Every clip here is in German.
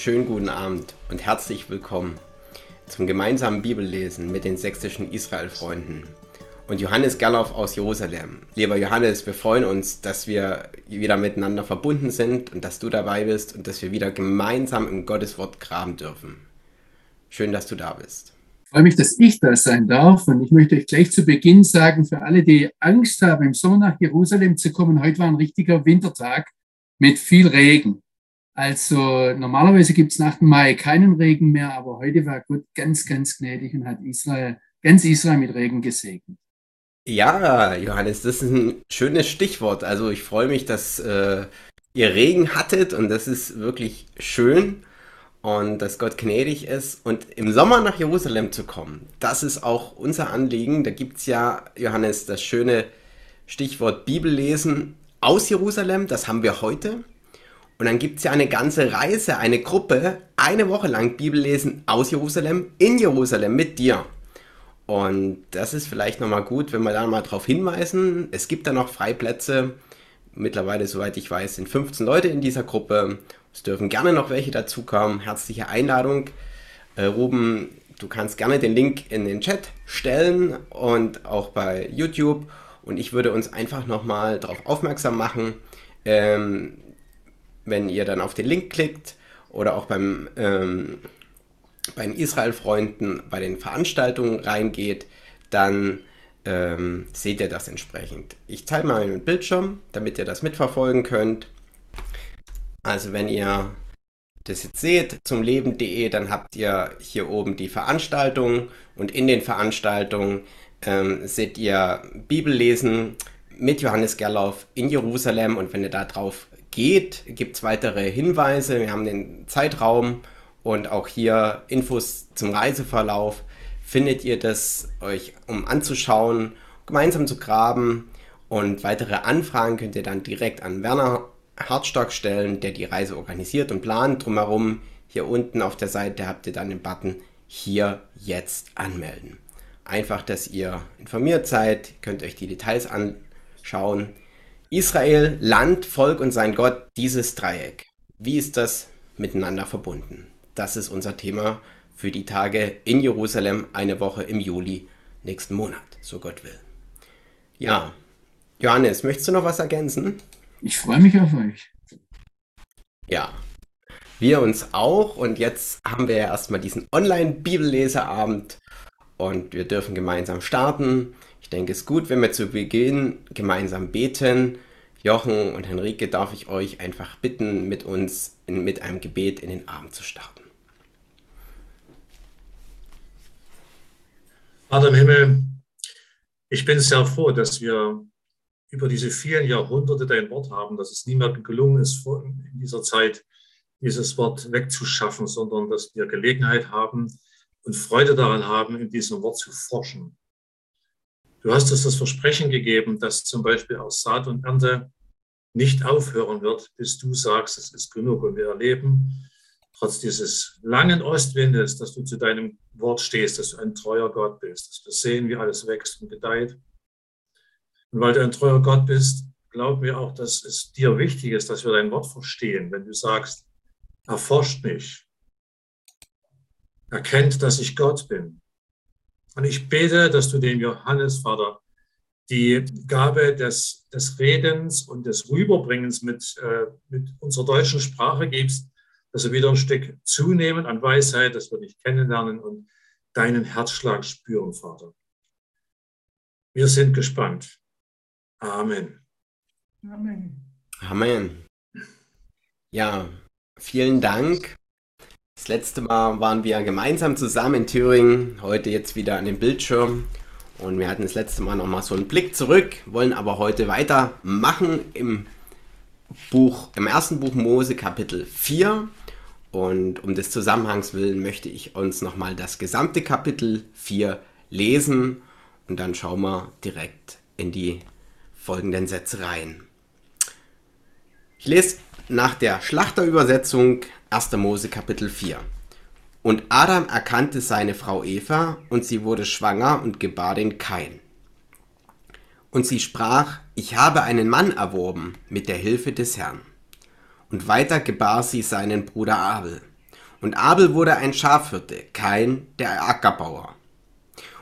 schönen guten Abend und herzlich willkommen zum gemeinsamen Bibellesen mit den sächsischen Israel-Freunden und Johannes Gerloff aus Jerusalem. Lieber Johannes, wir freuen uns, dass wir wieder miteinander verbunden sind und dass du dabei bist und dass wir wieder gemeinsam im Gotteswort graben dürfen. Schön, dass du da bist. Ich freue mich, dass ich da sein darf und ich möchte euch gleich zu Beginn sagen, für alle, die Angst haben, im Sommer nach Jerusalem zu kommen, heute war ein richtiger Wintertag mit viel Regen. Also normalerweise gibt es nach dem Mai keinen Regen mehr, aber heute war Gott ganz, ganz gnädig und hat Israel, ganz Israel mit Regen gesegnet. Ja, Johannes, das ist ein schönes Stichwort. Also ich freue mich, dass äh, ihr Regen hattet und das ist wirklich schön und dass Gott gnädig ist. Und im Sommer nach Jerusalem zu kommen, das ist auch unser Anliegen. Da gibt es ja, Johannes, das schöne Stichwort Bibellesen aus Jerusalem. Das haben wir heute. Und dann gibt es ja eine ganze Reise, eine Gruppe, eine Woche lang Bibellesen aus Jerusalem, in Jerusalem mit dir. Und das ist vielleicht nochmal gut, wenn wir da mal darauf hinweisen. Es gibt da noch Freiplätze. Mittlerweile, soweit ich weiß, sind 15 Leute in dieser Gruppe. Es dürfen gerne noch welche dazukommen. Herzliche Einladung. Äh, Ruben, du kannst gerne den Link in den Chat stellen und auch bei YouTube. Und ich würde uns einfach nochmal darauf aufmerksam machen, ähm, wenn ihr dann auf den Link klickt oder auch beim, ähm, bei den Israel-Freunden bei den Veranstaltungen reingeht, dann ähm, seht ihr das entsprechend. Ich teile mal meinen Bildschirm, damit ihr das mitverfolgen könnt. Also wenn ihr das jetzt seht, zum Leben.de, dann habt ihr hier oben die Veranstaltungen und in den Veranstaltungen ähm, seht ihr Bibellesen mit Johannes Gerlauf in Jerusalem und wenn ihr da drauf geht, gibt es weitere Hinweise. Wir haben den Zeitraum und auch hier Infos zum Reiseverlauf. Findet ihr das euch, um anzuschauen, gemeinsam zu graben und weitere Anfragen könnt ihr dann direkt an Werner Hartstock stellen, der die Reise organisiert und plant. Drumherum hier unten auf der Seite habt ihr dann den Button hier jetzt anmelden. Einfach, dass ihr informiert seid, könnt euch die Details anschauen. Israel, Land, Volk und sein Gott, dieses Dreieck. Wie ist das miteinander verbunden? Das ist unser Thema für die Tage in Jerusalem, eine Woche im Juli nächsten Monat, so Gott will. Ja, Johannes, möchtest du noch was ergänzen? Ich freue mich auf euch. Ja, wir uns auch. Und jetzt haben wir ja erstmal diesen Online-Bibelleseabend und wir dürfen gemeinsam starten. Ich denke, es ist gut, wenn wir zu Beginn gemeinsam beten. Jochen und Henrike darf ich euch einfach bitten, mit uns in, mit einem Gebet in den Abend zu starten. Vater im Himmel, ich bin sehr froh, dass wir über diese vielen Jahrhunderte dein Wort haben, dass es niemandem gelungen ist, in dieser Zeit dieses Wort wegzuschaffen, sondern dass wir Gelegenheit haben und Freude daran haben, in diesem Wort zu forschen. Du hast uns das Versprechen gegeben, dass zum Beispiel aus Saat und Ernte nicht aufhören wird, bis du sagst, es ist genug. Und wir erleben, trotz dieses langen Ostwindes, dass du zu deinem Wort stehst, dass du ein treuer Gott bist, dass wir sehen, wie alles wächst und gedeiht. Und weil du ein treuer Gott bist, glauben wir auch, dass es dir wichtig ist, dass wir dein Wort verstehen. Wenn du sagst, erforscht mich, erkennt, dass ich Gott bin, und ich bete, dass du dem Johannes, Vater, die Gabe des, des Redens und des Rüberbringens mit, äh, mit unserer deutschen Sprache gibst, dass wir wieder ein Stück zunehmen an Weisheit, dass wir dich kennenlernen und deinen Herzschlag spüren, Vater. Wir sind gespannt. Amen. Amen. Amen. Ja, vielen Dank das letzte Mal waren wir gemeinsam zusammen in Thüringen, heute jetzt wieder an dem Bildschirm. Und wir hatten das letzte Mal nochmal so einen Blick zurück, wollen aber heute weitermachen im Buch, im ersten Buch Mose Kapitel 4. Und um des Zusammenhangs willen möchte ich uns nochmal das gesamte Kapitel 4 lesen und dann schauen wir direkt in die folgenden Sätze rein. Ich lese nach der Schlachterübersetzung 1. Mose Kapitel 4. Und Adam erkannte seine Frau Eva, und sie wurde schwanger und gebar den Kain. Und sie sprach, ich habe einen Mann erworben mit der Hilfe des Herrn. Und weiter gebar sie seinen Bruder Abel. Und Abel wurde ein Schafhirte, Kain der Ackerbauer.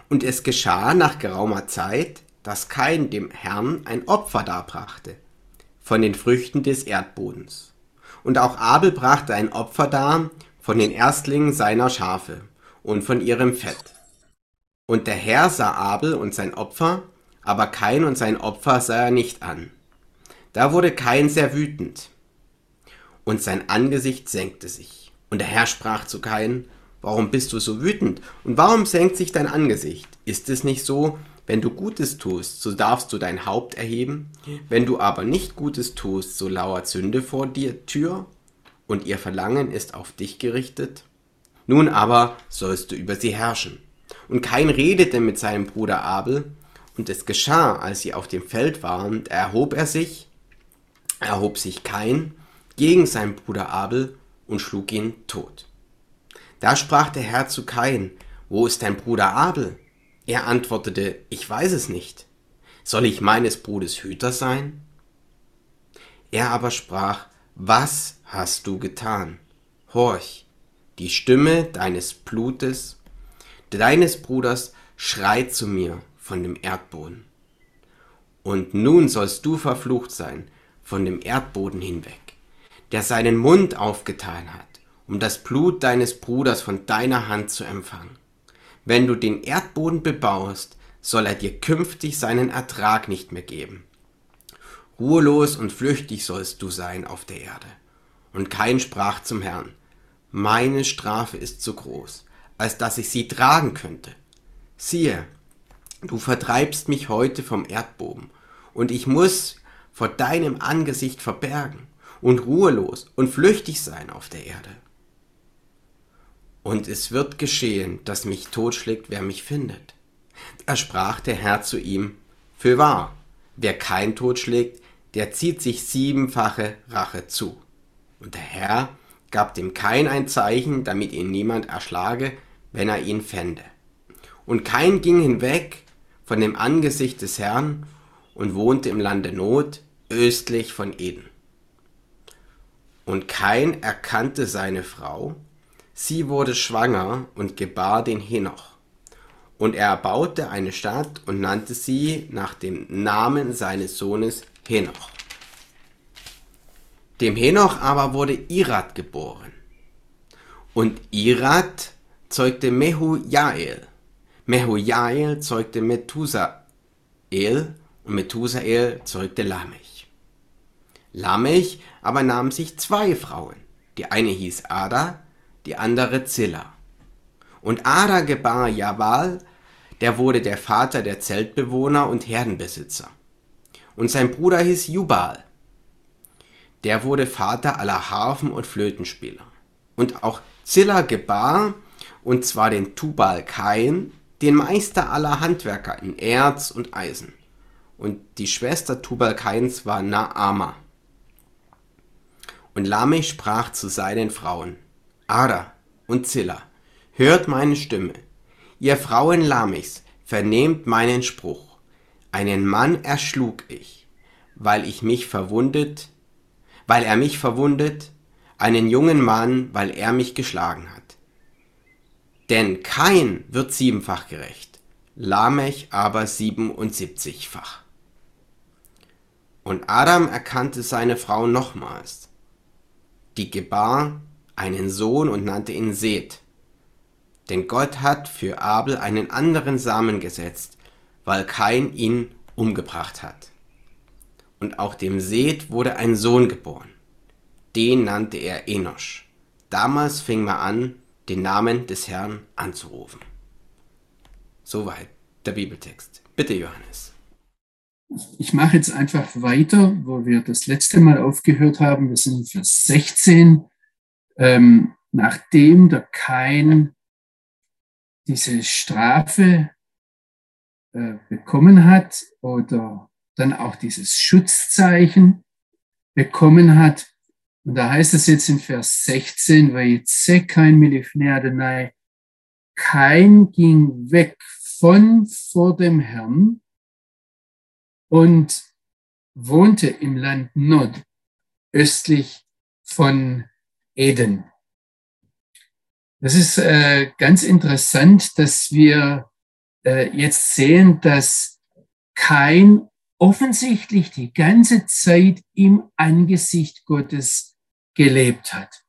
Und es geschah nach geraumer Zeit, dass Kain dem Herrn ein Opfer darbrachte, von den Früchten des Erdbodens. Und auch Abel brachte ein Opfer dar von den Erstlingen seiner Schafe und von ihrem Fett. Und der Herr sah Abel und sein Opfer, aber Kain und sein Opfer sah er nicht an. Da wurde Kain sehr wütend, und sein Angesicht senkte sich. Und der Herr sprach zu Kain, Warum bist du so wütend? Und warum senkt sich dein Angesicht? Ist es nicht so, wenn du Gutes tust, so darfst du dein Haupt erheben? Wenn du aber nicht Gutes tust, so lauert Sünde vor dir Tür und ihr Verlangen ist auf dich gerichtet? Nun aber sollst du über sie herrschen. Und Kain redete mit seinem Bruder Abel, und es geschah, als sie auf dem Feld waren, erhob er sich, erhob sich Kain gegen seinen Bruder Abel und schlug ihn tot. Da sprach der Herr zu Kain, wo ist dein Bruder Abel? Er antwortete, ich weiß es nicht. Soll ich meines Bruders Hüter sein? Er aber sprach, was hast du getan? Horch, die Stimme deines Blutes, deines Bruders schreit zu mir von dem Erdboden. Und nun sollst du verflucht sein von dem Erdboden hinweg, der seinen Mund aufgetan hat um das Blut deines Bruders von deiner Hand zu empfangen. Wenn du den Erdboden bebaust, soll er dir künftig seinen Ertrag nicht mehr geben. Ruhelos und flüchtig sollst du sein auf der Erde. Und kein sprach zum Herrn, meine Strafe ist zu groß, als dass ich sie tragen könnte. Siehe, du vertreibst mich heute vom Erdboden, und ich muss vor deinem Angesicht verbergen und ruhelos und flüchtig sein auf der Erde. Und es wird geschehen, dass mich totschlägt, wer mich findet. Da sprach der Herr zu ihm, Fürwahr, wer kein totschlägt, der zieht sich siebenfache Rache zu. Und der Herr gab dem Kain ein Zeichen, damit ihn niemand erschlage, wenn er ihn fände. Und Kain ging hinweg von dem Angesicht des Herrn und wohnte im Lande Not, östlich von Eden. Und Kain erkannte seine Frau, Sie wurde schwanger und gebar den Henoch. Und er erbaute eine Stadt und nannte sie nach dem Namen seines Sohnes Henoch. Dem Henoch aber wurde Irat geboren. Und Irat zeugte Mehujael. Mehujael zeugte Methusael und Methusael zeugte Lamech. Lamech aber nahm sich zwei Frauen. Die eine hieß Ada die andere Zilla. Und Ada gebar Jabal, der wurde der Vater der Zeltbewohner und Herdenbesitzer. Und sein Bruder hieß Jubal. Der wurde Vater aller Harfen und Flötenspieler. Und auch Zilla gebar, und zwar den Tubal Kain, den Meister aller Handwerker in Erz und Eisen. Und die Schwester Tubal Kains war Naama. Und Lamech sprach zu seinen Frauen, Ada und Zilla, hört meine Stimme. Ihr Frauen Lamechs, vernehmt meinen Spruch. Einen Mann erschlug ich, weil ich mich verwundet, weil er mich verwundet, einen jungen Mann, weil er mich geschlagen hat. Denn kein wird siebenfach gerecht, Lamech aber siebenundsiebzigfach. Und Adam erkannte seine Frau nochmals, die gebar einen Sohn und nannte ihn Seth. Denn Gott hat für Abel einen anderen Samen gesetzt, weil Kain ihn umgebracht hat. Und auch dem Seth wurde ein Sohn geboren. Den nannte er Enosch. Damals fing man an, den Namen des Herrn anzurufen. Soweit der Bibeltext. Bitte, Johannes. Ich mache jetzt einfach weiter, wo wir das letzte Mal aufgehört haben. Wir sind in Vers 16 ähm, nachdem der Kain diese Strafe äh, bekommen hat oder dann auch dieses Schutzzeichen bekommen hat. Und da heißt es jetzt in Vers 16, weil kein Milifnei Adonai, kein ging weg von vor dem Herrn und wohnte im Land Nod, östlich von Eden. Das ist äh, ganz interessant, dass wir äh, jetzt sehen, dass kein offensichtlich die ganze Zeit im Angesicht Gottes gelebt hat.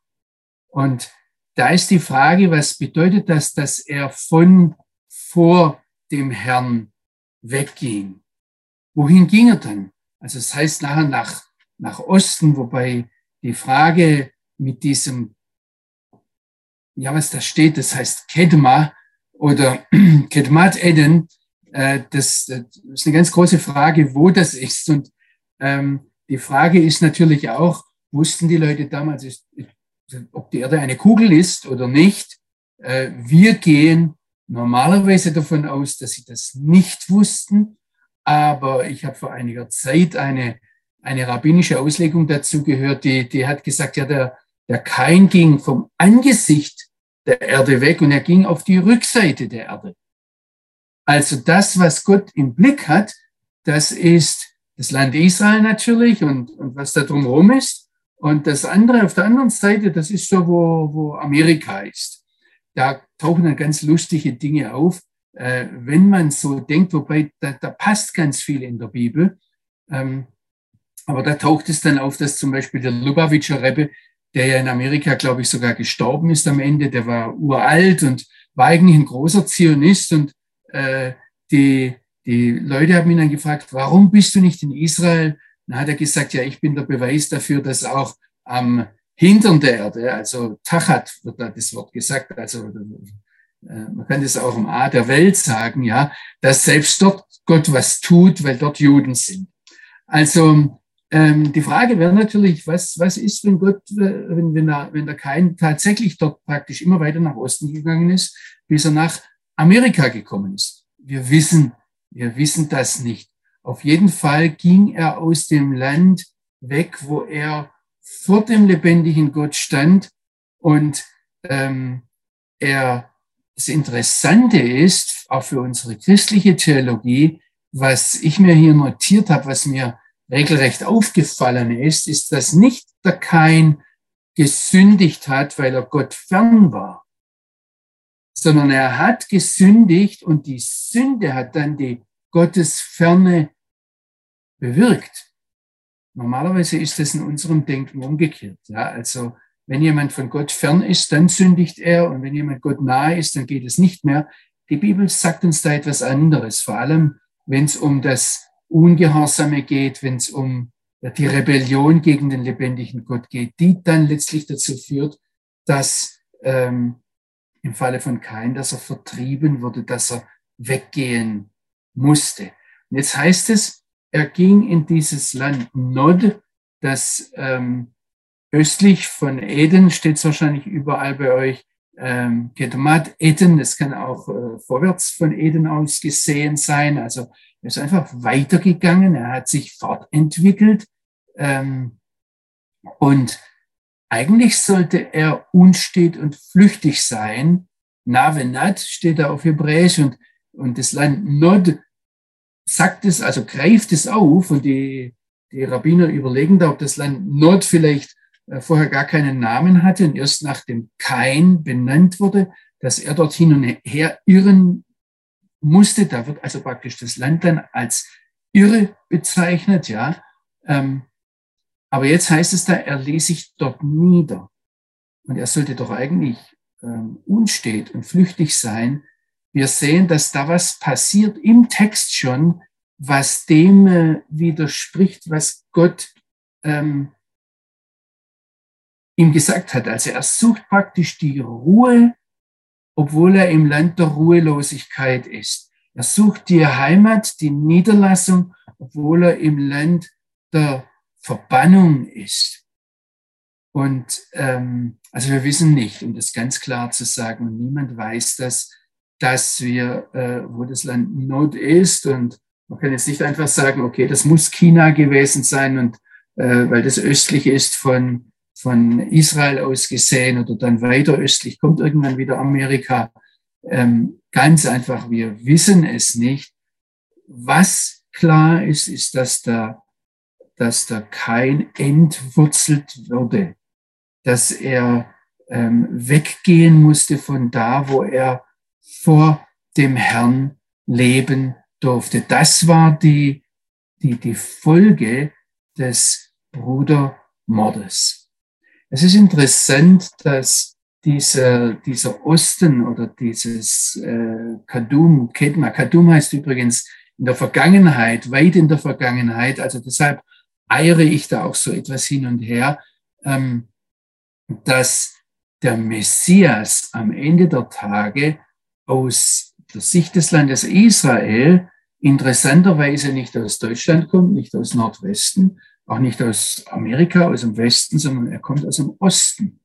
Und da ist die Frage, was bedeutet das, dass er von vor dem Herrn wegging? Wohin ging er dann? Also es das heißt nachher nach, nach Osten, wobei die Frage mit diesem, ja, was da steht, das heißt Kedma oder Kedmat Eden, äh, das, das ist eine ganz große Frage, wo das ist. Und ähm, die Frage ist natürlich auch, wussten die Leute damals, ist, ob die Erde eine Kugel ist oder nicht. Äh, wir gehen normalerweise davon aus, dass sie das nicht wussten. Aber ich habe vor einiger Zeit eine, eine rabbinische Auslegung dazu gehört, die, die hat gesagt, ja, der, der Kain ging vom Angesicht der Erde weg und er ging auf die Rückseite der Erde. Also das, was Gott im Blick hat, das ist das Land Israel natürlich und, und was da drumherum ist. Und das andere auf der anderen Seite, das ist so, wo, wo Amerika ist. Da tauchen dann ganz lustige Dinge auf, äh, wenn man so denkt, wobei da, da passt ganz viel in der Bibel. Ähm, aber da taucht es dann auf, dass zum Beispiel der Lubavitcher Rebbe, der ja in Amerika, glaube ich, sogar gestorben ist am Ende, der war uralt und war eigentlich ein großer Zionist und äh, die, die Leute haben ihn dann gefragt, warum bist du nicht in Israel? Dann hat er gesagt, ja, ich bin der Beweis dafür, dass auch am Hintern der Erde, also Tachat wird da das Wort gesagt, also äh, man kann das auch im A der Welt sagen, ja, dass selbst dort Gott was tut, weil dort Juden sind. Also ähm, die Frage wäre natürlich, was, was ist, wenn Gott, äh, wenn, wenn, er, wenn er kein tatsächlich dort praktisch immer weiter nach Osten gegangen ist, bis er nach Amerika gekommen ist. Wir wissen, wir wissen das nicht. Auf jeden Fall ging er aus dem Land weg, wo er vor dem lebendigen Gott stand. Und ähm, er, das Interessante ist, auch für unsere christliche Theologie, was ich mir hier notiert habe, was mir regelrecht aufgefallen ist, ist, dass nicht der Kain gesündigt hat, weil er Gott fern war, sondern er hat gesündigt und die Sünde hat dann die Gottesferne bewirkt. Normalerweise ist das in unserem Denken umgekehrt. Ja, also wenn jemand von Gott fern ist, dann sündigt er und wenn jemand Gott nahe ist, dann geht es nicht mehr. Die Bibel sagt uns da etwas anderes, vor allem wenn es um das Ungehorsame geht, wenn es um die Rebellion gegen den lebendigen Gott geht, die dann letztlich dazu führt, dass ähm, im Falle von Kain, dass er vertrieben wurde, dass er weggehen musste. Und jetzt heißt es, er ging in dieses Land Nod, das ähm, östlich von Eden, steht es wahrscheinlich überall bei euch, ähm, Gedomat Eden, das kann auch äh, vorwärts von Eden aus gesehen sein. Also er ist einfach weitergegangen, er hat sich fortentwickelt ähm, und eigentlich sollte er unstet und flüchtig sein. Navenat steht da auf Hebräisch und, und das Land Nod sagt es, also greift es auf und die, die Rabbiner überlegen da, ob das Land Nod vielleicht äh, vorher gar keinen Namen hatte und erst nach dem Kain benannt wurde, dass er dort hin und her irren musste. Da wird also praktisch das Land dann als irre bezeichnet, ja. Ähm, aber jetzt heißt es da, er ließ sich dort nieder. Und er sollte doch eigentlich ähm, unstet und flüchtig sein. Wir sehen, dass da was passiert im Text schon, was dem äh, widerspricht, was Gott ähm, ihm gesagt hat. Also er sucht praktisch die Ruhe, obwohl er im Land der Ruhelosigkeit ist. Er sucht die Heimat, die Niederlassung, obwohl er im Land der Verbannung ist. Und ähm, also wir wissen nicht, um das ganz klar zu sagen, und niemand weiß das, dass wir, äh, wo das Land Not ist, und man kann jetzt nicht einfach sagen, okay, das muss China gewesen sein, und äh, weil das östlich ist von, von Israel aus gesehen oder dann weiter östlich kommt irgendwann wieder Amerika. Ähm, ganz einfach, wir wissen es nicht. Was klar ist, ist, dass da dass da kein entwurzelt würde, dass er ähm, weggehen musste von da, wo er vor dem Herrn leben durfte. Das war die, die, die Folge des Brudermordes. Es ist interessant, dass dieser, dieser Osten oder dieses äh, Kadum, Kedma, Kadum heißt übrigens in der Vergangenheit, weit in der Vergangenheit, also deshalb eiere ich da auch so etwas hin und her, ähm, dass der Messias am Ende der Tage aus der Sicht des Landes Israel interessanterweise nicht aus Deutschland kommt, nicht aus Nordwesten, auch nicht aus Amerika, aus dem Westen, sondern er kommt aus dem Osten.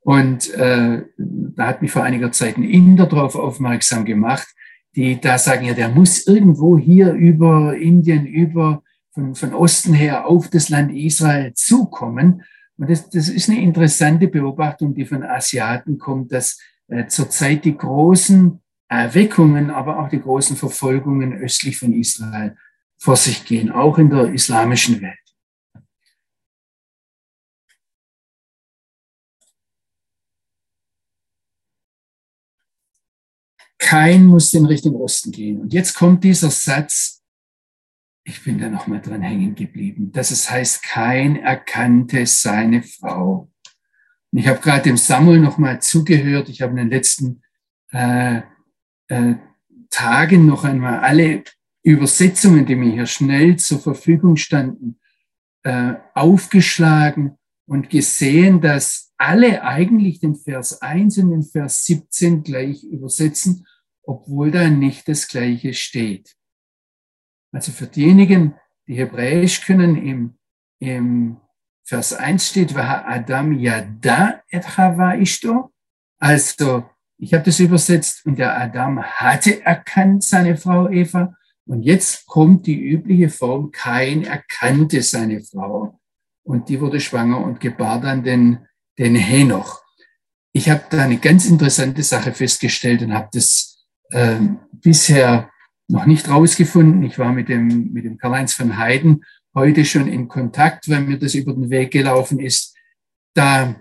Und äh, da hat mich vor einiger Zeit ein Inder darauf aufmerksam gemacht, die da sagen, ja, der muss irgendwo hier über Indien, über von, von Osten her auf das Land Israel zukommen. Und das, das ist eine interessante Beobachtung, die von Asiaten kommt, dass äh, zurzeit die großen Erweckungen, aber auch die großen Verfolgungen östlich von Israel vor sich gehen, auch in der islamischen Welt. Kein muss in Richtung Osten gehen. Und jetzt kommt dieser Satz, ich bin da nochmal dran hängen geblieben, dass es heißt, kein erkannte seine Frau. Und ich habe gerade dem Samuel nochmal zugehört. Ich habe in den letzten äh, äh, Tagen noch einmal alle Übersetzungen, die mir hier schnell zur Verfügung standen, äh, aufgeschlagen und gesehen, dass alle eigentlich den Vers 1 und den Vers 17 gleich übersetzen, obwohl da nicht das Gleiche steht. Also für diejenigen, die Hebräisch können, im, im Vers 1 steht, Adam yada et Chava ishto. Also, ich habe das übersetzt, und der Adam hatte erkannt seine Frau Eva. Und jetzt kommt die übliche Form, kein erkannte seine Frau. Und die wurde schwanger und gebar dann den, den Henoch. Ich habe da eine ganz interessante Sache festgestellt und habe das äh, bisher noch nicht rausgefunden. Ich war mit dem, mit dem Karl-Heinz von Heiden heute schon in Kontakt, weil mir das über den Weg gelaufen ist. Da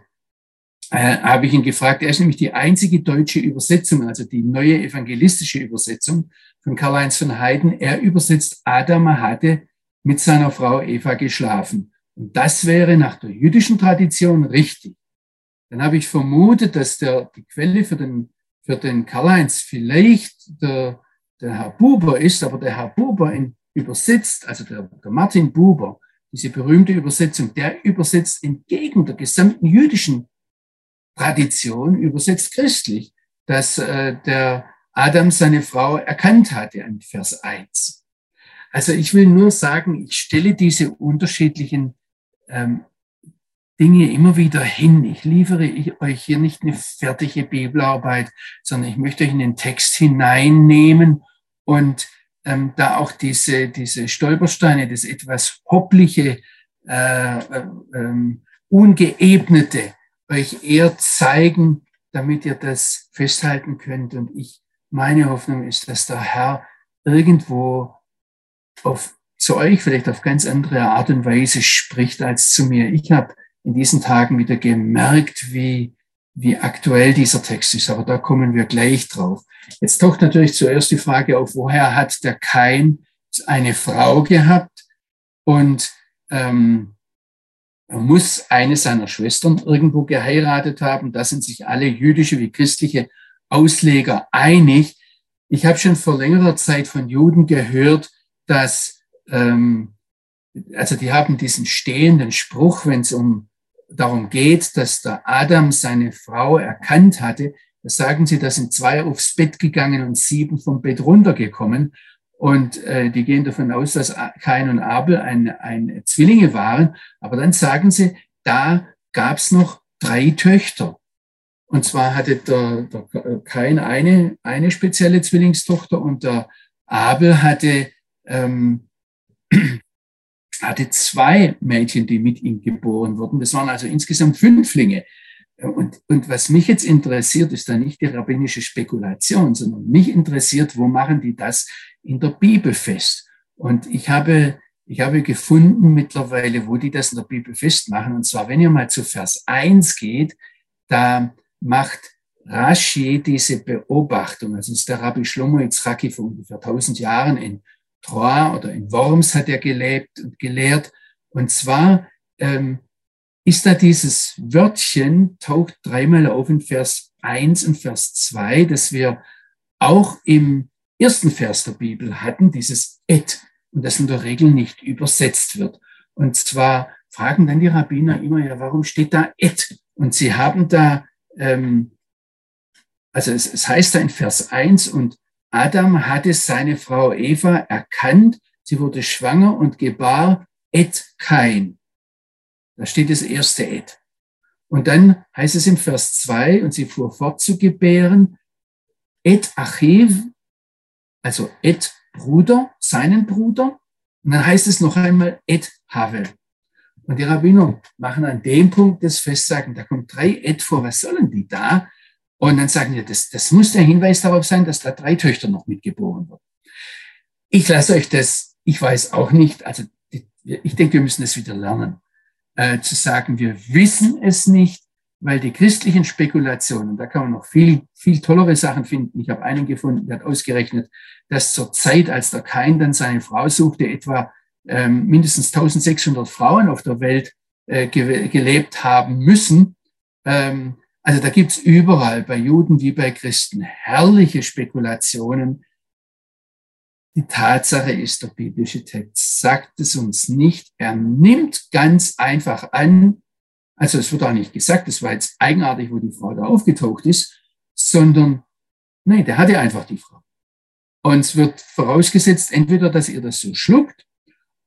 äh, habe ich ihn gefragt, er ist nämlich die einzige deutsche Übersetzung, also die neue evangelistische Übersetzung von Karl-Heinz von Heiden. Er übersetzt, Adam hatte mit seiner Frau Eva geschlafen. Und das wäre nach der jüdischen Tradition richtig. Dann habe ich vermutet, dass der, die Quelle für den, für den Karl-Heinz vielleicht der der Herr Buber ist, aber der Herr Buber in, übersetzt, also der, der Martin Buber, diese berühmte Übersetzung, der übersetzt entgegen der gesamten jüdischen Tradition, übersetzt christlich, dass äh, der Adam seine Frau erkannt hatte in Vers 1. Also ich will nur sagen, ich stelle diese unterschiedlichen ähm, Dinge immer wieder hin. Ich liefere euch hier nicht eine fertige Bibelarbeit, sondern ich möchte euch in den Text hineinnehmen und ähm, da auch diese, diese Stolpersteine, das etwas hoppliche, äh, äh, ähm, ungeebnete euch eher zeigen, damit ihr das festhalten könnt. Und ich, meine Hoffnung ist, dass der Herr irgendwo auf, zu euch vielleicht auf ganz andere Art und Weise spricht als zu mir. Ich habe in diesen Tagen wieder gemerkt, wie, wie aktuell dieser Text ist, aber da kommen wir gleich drauf. Jetzt taucht natürlich zuerst die Frage auf, woher hat der Kain eine Frau gehabt und ähm, muss eine seiner Schwestern irgendwo geheiratet haben. Da sind sich alle jüdische wie christliche Ausleger einig. Ich habe schon vor längerer Zeit von Juden gehört, dass, ähm, also die haben diesen stehenden Spruch, wenn es um darum geht, dass der Adam seine Frau erkannt hatte, da sagen sie, da sind zwei aufs Bett gegangen und sieben vom Bett runtergekommen. Und äh, die gehen davon aus, dass Kain und Abel ein, ein Zwillinge waren. Aber dann sagen sie, da gab's noch drei Töchter. Und zwar hatte der, der Kain eine, eine spezielle Zwillingstochter und der Abel hatte ähm, hatte zwei Mädchen, die mit ihm geboren wurden. Das waren also insgesamt Fünflinge. Und, und was mich jetzt interessiert, ist da nicht die rabbinische Spekulation, sondern mich interessiert, wo machen die das in der Bibel fest? Und ich habe, ich habe gefunden mittlerweile, wo die das in der Bibel festmachen. Und zwar, wenn ihr mal zu Vers 1 geht, da macht Rashi diese Beobachtung, also ist der Rabbi Shlomo Yitzhaki vor ungefähr 1000 Jahren in Troyes oder in Worms hat er gelebt und gelehrt. Und zwar ähm, ist da dieses Wörtchen, taucht dreimal auf in Vers 1 und Vers 2, dass wir auch im ersten Vers der Bibel hatten, dieses et, und das in der Regel nicht übersetzt wird. Und zwar fragen dann die Rabbiner immer, ja, warum steht da et? Und sie haben da, ähm, also es, es heißt da in Vers 1, und Adam hatte seine Frau Eva erkannt, sie wurde schwanger und gebar et kein. Da steht das erste et. Und dann heißt es im Vers 2, und sie fuhr fort zu gebären, et achiv, also et Bruder, seinen Bruder. Und dann heißt es noch einmal et Havel. Und die Rabbiner machen an dem Punkt das Festsagen, da kommt drei et vor, was sollen die da? Und dann sagen wir, das, das muss der Hinweis darauf sein, dass da drei Töchter noch mitgeboren wurden. Ich lasse euch das, ich weiß auch nicht, also ich denke, wir müssen es wieder lernen, äh, zu sagen, wir wissen es nicht, weil die christlichen Spekulationen, da kann man noch viel, viel tollere Sachen finden. Ich habe einen gefunden, der hat ausgerechnet, dass zur Zeit, als der Kain dann seine Frau suchte, etwa ähm, mindestens 1600 Frauen auf der Welt äh, ge gelebt haben müssen. Ähm, also da gibt's überall, bei Juden wie bei Christen, herrliche Spekulationen. Die Tatsache ist, der biblische Text sagt es uns nicht. Er nimmt ganz einfach an, also es wird auch nicht gesagt, es war jetzt eigenartig, wo die Frau da aufgetaucht ist, sondern nee, der hatte einfach die Frau. Und es wird vorausgesetzt, entweder, dass ihr das so schluckt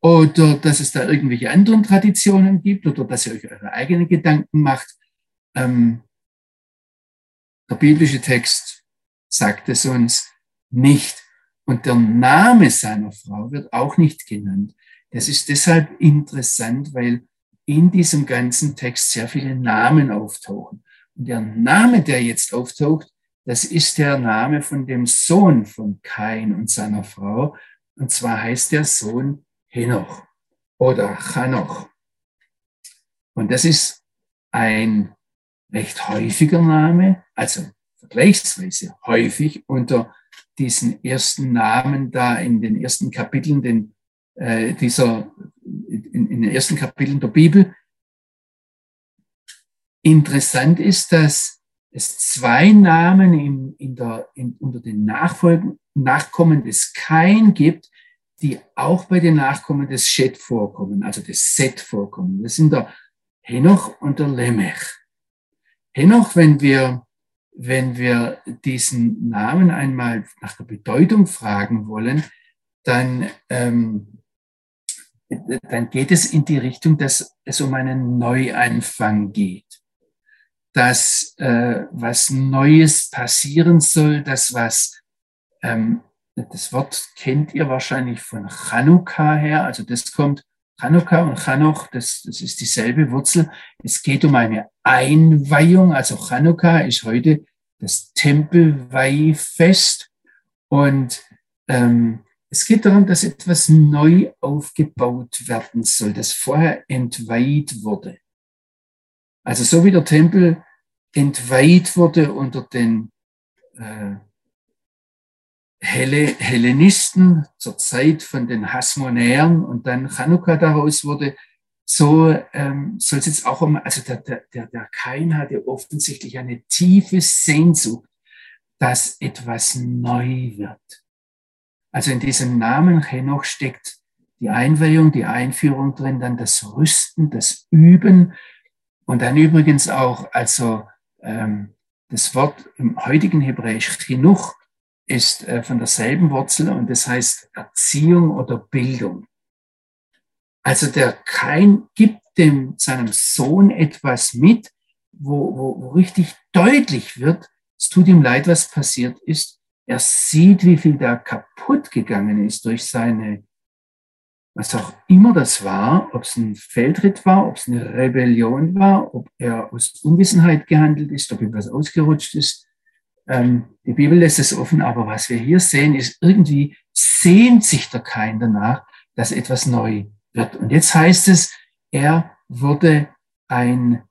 oder dass es da irgendwelche anderen Traditionen gibt oder dass ihr euch eure eigenen Gedanken macht. Ähm, der biblische Text sagt es uns nicht. Und der Name seiner Frau wird auch nicht genannt. Das ist deshalb interessant, weil in diesem ganzen Text sehr viele Namen auftauchen. Und der Name, der jetzt auftaucht, das ist der Name von dem Sohn von Kain und seiner Frau. Und zwar heißt der Sohn Henoch oder Chanoch. Und das ist ein recht häufiger Name, also vergleichsweise häufig unter diesen ersten Namen da in den ersten Kapiteln, den, äh, dieser in, in den ersten Kapiteln der Bibel. Interessant ist, dass es zwei Namen in, in der, in, unter den Nachfolgen, Nachkommen des Kain gibt, die auch bei den Nachkommen des Shet vorkommen, also des Set vorkommen. Das sind der Henoch und der Lemech. Henoch, wenn wir, wenn wir diesen Namen einmal nach der Bedeutung fragen wollen, dann ähm, dann geht es in die Richtung, dass es um einen Neuanfang geht. Dass äh, was Neues passieren soll, das was, ähm, das Wort kennt ihr wahrscheinlich von Chanukka her, also das kommt, Chanukka und Chanoch, das, das ist dieselbe Wurzel. Es geht um eine Einweihung, also Chanukka ist heute das Tempelweihfest und ähm, es geht darum, dass etwas neu aufgebaut werden soll, das vorher entweiht wurde. Also so wie der Tempel entweiht wurde unter den äh, Helle, Hellenisten zur Zeit von den Hasmonäern und dann Chanukka daraus wurde, so ähm, soll es jetzt auch um, also der, der, der Kain hatte offensichtlich eine tiefe Sehnsucht, dass etwas neu wird. Also in diesem Namen Henoch steckt die Einweihung, die Einführung drin, dann das Rüsten, das Üben und dann übrigens auch, also ähm, das Wort im heutigen Hebräisch Chinuch ist äh, von derselben Wurzel und das heißt Erziehung oder Bildung. Also der Kain gibt dem seinem Sohn etwas mit, wo, wo, wo richtig deutlich wird, es tut ihm leid, was passiert ist, er sieht, wie viel da kaputt gegangen ist durch seine, was auch immer das war, ob es ein Feldritt war, ob es eine Rebellion war, ob er aus Unwissenheit gehandelt ist, ob ihm was ausgerutscht ist. Ähm, die Bibel lässt es offen, aber was wir hier sehen, ist irgendwie sehnt sich der Kein danach, dass etwas neu wird. Und jetzt heißt es, er wurde ein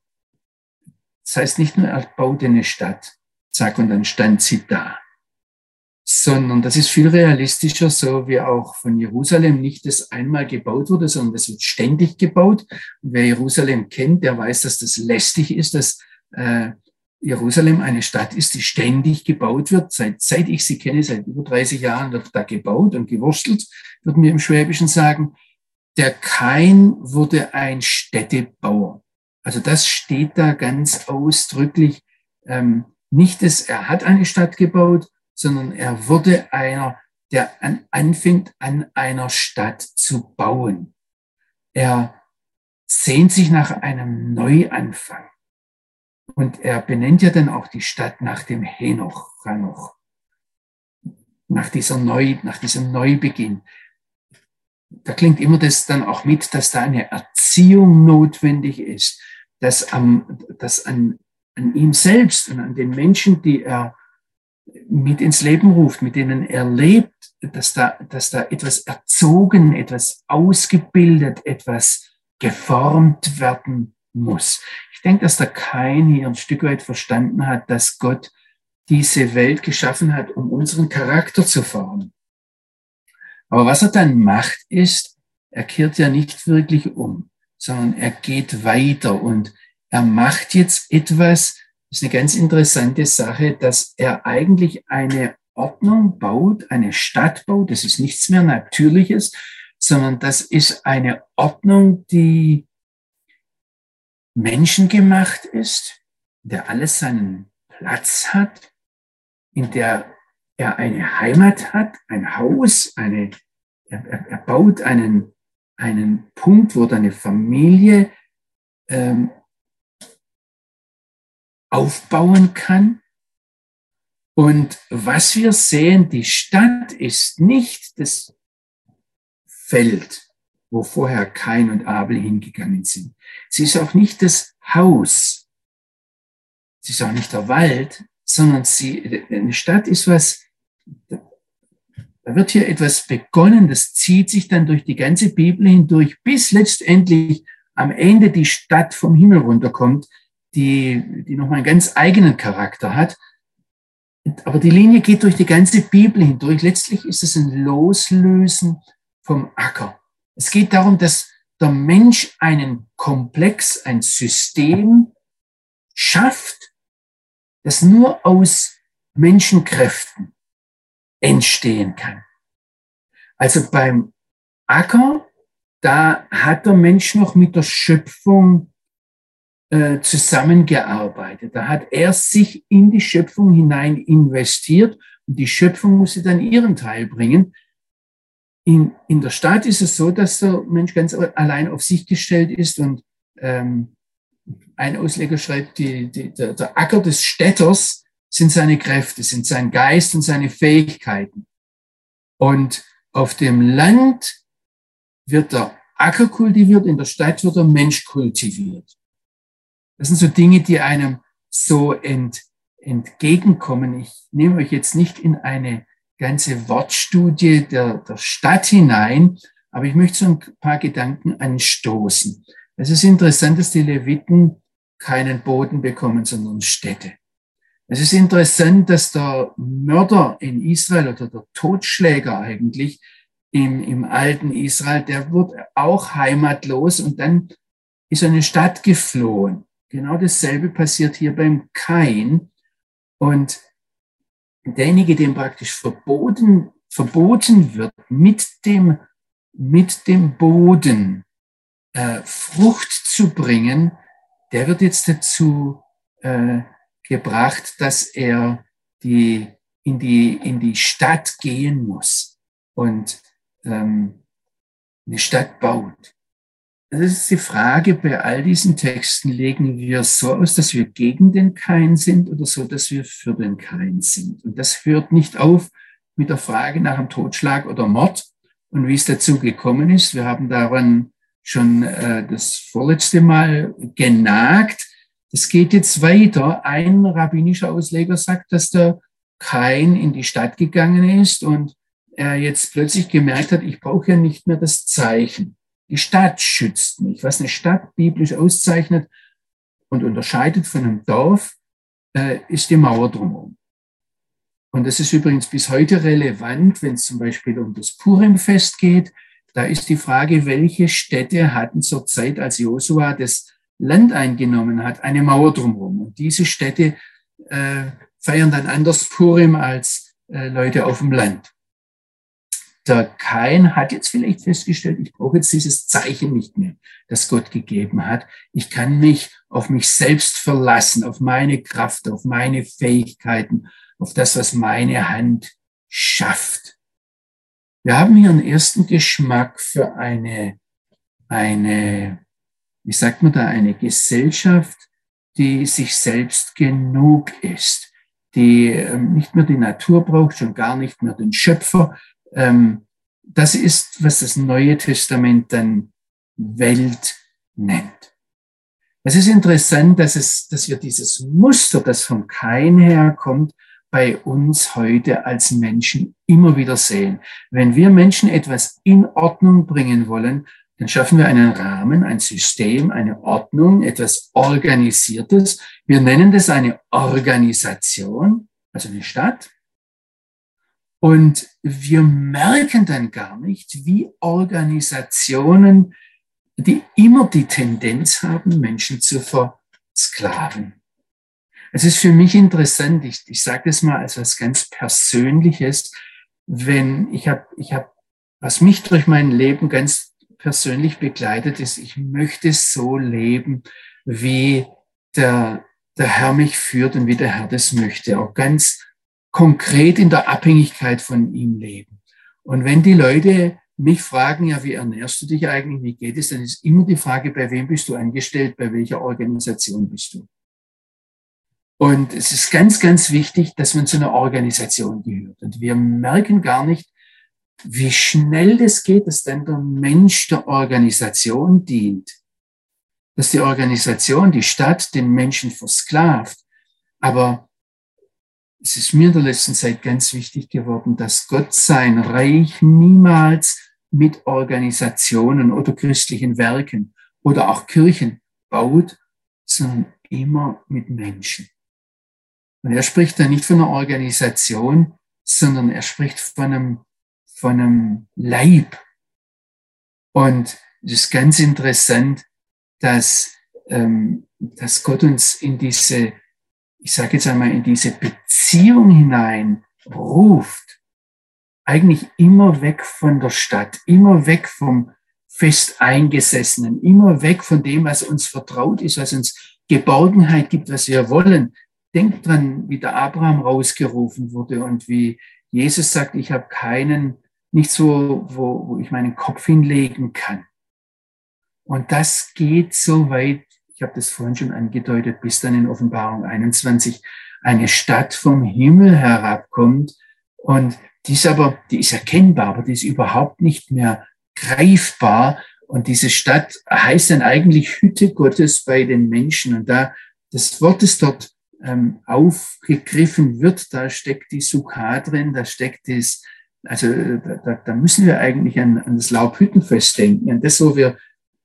das heißt nicht nur, er baute eine Stadt, zack, und dann stand sie da, sondern das ist viel realistischer, so wie auch von Jerusalem nicht das einmal gebaut wurde, sondern das wird ständig gebaut. Und wer Jerusalem kennt, der weiß, dass das lästig ist, dass äh, Jerusalem eine Stadt ist, die ständig gebaut wird. Seit, seit ich sie kenne, seit über 30 Jahren wird da gebaut und gewurstelt, würden wir im Schwäbischen sagen. Der Kain wurde ein Städtebauer. Also das steht da ganz ausdrücklich. Ähm, nicht, dass er hat eine Stadt gebaut, sondern er wurde einer, der an, anfängt, an einer Stadt zu bauen. Er sehnt sich nach einem Neuanfang. Und er benennt ja dann auch die Stadt nach dem Henoch, Hanoch, nach dieser Neu, nach diesem Neubeginn. Da klingt immer das dann auch mit, dass da eine Erziehung notwendig ist, dass, am, dass an, an ihm selbst und an den Menschen, die er mit ins Leben ruft, mit denen er lebt, dass da, dass da etwas erzogen, etwas ausgebildet, etwas geformt werden muss. Ich denke, dass der Kain hier ein Stück weit verstanden hat, dass Gott diese Welt geschaffen hat, um unseren Charakter zu formen. Aber was er dann macht, ist, er kehrt ja nicht wirklich um, sondern er geht weiter und er macht jetzt etwas, das ist eine ganz interessante Sache, dass er eigentlich eine Ordnung baut, eine Stadt baut. Das ist nichts mehr Natürliches, sondern das ist eine Ordnung, die menschengemacht ist, der alles seinen Platz hat, in der er eine Heimat hat, ein Haus, eine, er, er baut einen, einen Punkt, wo deine Familie ähm, aufbauen kann. Und was wir sehen, die Stadt ist nicht das Feld, wo vorher Kain und Abel hingegangen sind. Sie ist auch nicht das Haus. Sie ist auch nicht der Wald, sondern sie, eine Stadt ist was, da wird hier etwas begonnen, das zieht sich dann durch die ganze Bibel hindurch, bis letztendlich am Ende die Stadt vom Himmel runterkommt, die, die nochmal einen ganz eigenen Charakter hat. Aber die Linie geht durch die ganze Bibel hindurch. Letztlich ist es ein Loslösen vom Acker. Es geht darum, dass der Mensch einen Komplex, ein System schafft, das nur aus Menschenkräften entstehen kann. Also beim Acker, da hat der Mensch noch mit der Schöpfung äh, zusammengearbeitet. Da hat er sich in die Schöpfung hinein investiert und die Schöpfung musste dann ihren Teil bringen. In, in der Stadt ist es so, dass der Mensch ganz allein auf sich gestellt ist und ähm, ein Ausleger schreibt, die, die, der, der Acker des Städters sind seine Kräfte, sind sein Geist und seine Fähigkeiten. Und auf dem Land wird der Acker kultiviert, in der Stadt wird der Mensch kultiviert. Das sind so Dinge, die einem so ent, entgegenkommen. Ich nehme euch jetzt nicht in eine ganze Wortstudie der, der Stadt hinein, aber ich möchte so ein paar Gedanken anstoßen. Es ist interessant, dass die Leviten keinen Boden bekommen, sondern Städte. Es ist interessant, dass der Mörder in Israel oder der Totschläger eigentlich im, im alten Israel, der wird auch heimatlos und dann ist in eine Stadt geflohen. Genau dasselbe passiert hier beim Kain. Und derjenige, dem praktisch verboten, verboten wird, mit dem, mit dem Boden äh, Frucht zu bringen, der wird jetzt dazu äh, gebracht, dass er die, in, die, in die Stadt gehen muss und ähm, eine Stadt baut. Das ist die Frage, bei all diesen Texten legen wir so aus, dass wir gegen den Kain sind oder so, dass wir für den Kain sind. Und das hört nicht auf mit der Frage nach dem Totschlag oder Mord und wie es dazu gekommen ist. Wir haben daran schon äh, das vorletzte Mal genagt. Es geht jetzt weiter. Ein rabbinischer Ausleger sagt, dass der Kain in die Stadt gegangen ist und er jetzt plötzlich gemerkt hat, ich brauche ja nicht mehr das Zeichen. Die Stadt schützt mich. Was eine Stadt biblisch auszeichnet, und unterscheidet von einem Dorf, äh, ist die Mauer drumherum. Und das ist übrigens bis heute relevant, wenn es zum Beispiel um das Purimfest geht. Da ist die Frage, welche Städte hatten zur Zeit, als Josua das Land eingenommen hat, eine Mauer drumherum. Und diese Städte äh, feiern dann anders Purim als äh, Leute auf dem Land. Der Kain hat jetzt vielleicht festgestellt, ich brauche jetzt dieses Zeichen nicht mehr, das Gott gegeben hat. Ich kann mich auf mich selbst verlassen, auf meine Kraft, auf meine Fähigkeiten, auf das, was meine Hand schafft. Wir haben hier einen ersten Geschmack für eine, eine, wie sagt man da, eine Gesellschaft, die sich selbst genug ist, die ähm, nicht mehr die Natur braucht, schon gar nicht mehr den Schöpfer. Ähm, das ist, was das Neue Testament dann Welt nennt. Es ist interessant, dass, es, dass wir dieses Muster, das vom Kain herkommt, bei uns heute als Menschen immer wieder sehen. Wenn wir Menschen etwas in Ordnung bringen wollen, dann schaffen wir einen Rahmen, ein System, eine Ordnung, etwas Organisiertes. Wir nennen das eine Organisation, also eine Stadt. Und wir merken dann gar nicht, wie Organisationen, die immer die Tendenz haben, Menschen zu versklaven. Es ist für mich interessant, ich, ich sage das mal als was ganz Persönliches, wenn ich habe, ich habe, was mich durch mein Leben ganz persönlich begleitet ist, ich möchte so leben, wie der, der Herr mich führt und wie der Herr das möchte, auch ganz konkret in der Abhängigkeit von ihm leben. Und wenn die Leute mich fragen, ja, wie ernährst du dich eigentlich, wie geht es, dann ist immer die Frage, bei wem bist du angestellt, bei welcher Organisation bist du. Und es ist ganz, ganz wichtig, dass man zu einer Organisation gehört. Und wir merken gar nicht, wie schnell das geht, dass dann der Mensch der Organisation dient. Dass die Organisation, die Stadt den Menschen versklavt. Aber es ist mir in der letzten Zeit ganz wichtig geworden, dass Gott sein Reich niemals mit Organisationen oder christlichen Werken oder auch Kirchen baut, sondern immer mit Menschen. Und er spricht da nicht von einer Organisation, sondern er spricht von einem, von einem Leib. Und es ist ganz interessant, dass, ähm, dass Gott uns in diese, ich sage jetzt einmal, in diese Beziehung hinein ruft. Eigentlich immer weg von der Stadt, immer weg vom Festeingesessenen, immer weg von dem, was uns vertraut ist, was uns Geborgenheit gibt, was wir wollen, denkt dran, wie der Abraham rausgerufen wurde und wie Jesus sagt, ich habe keinen, nicht so, wo, wo ich meinen Kopf hinlegen kann. Und das geht so weit, ich habe das vorhin schon angedeutet, bis dann in Offenbarung 21 eine Stadt vom Himmel herabkommt und die ist aber, die ist erkennbar, aber die ist überhaupt nicht mehr greifbar. Und diese Stadt heißt dann eigentlich Hütte Gottes bei den Menschen. Und da, das Wort ist dort ähm, aufgegriffen wird, da steckt die Sukkah drin, da steckt das, also da, da müssen wir eigentlich an, an das Laubhüttenfest denken, an das, wo wir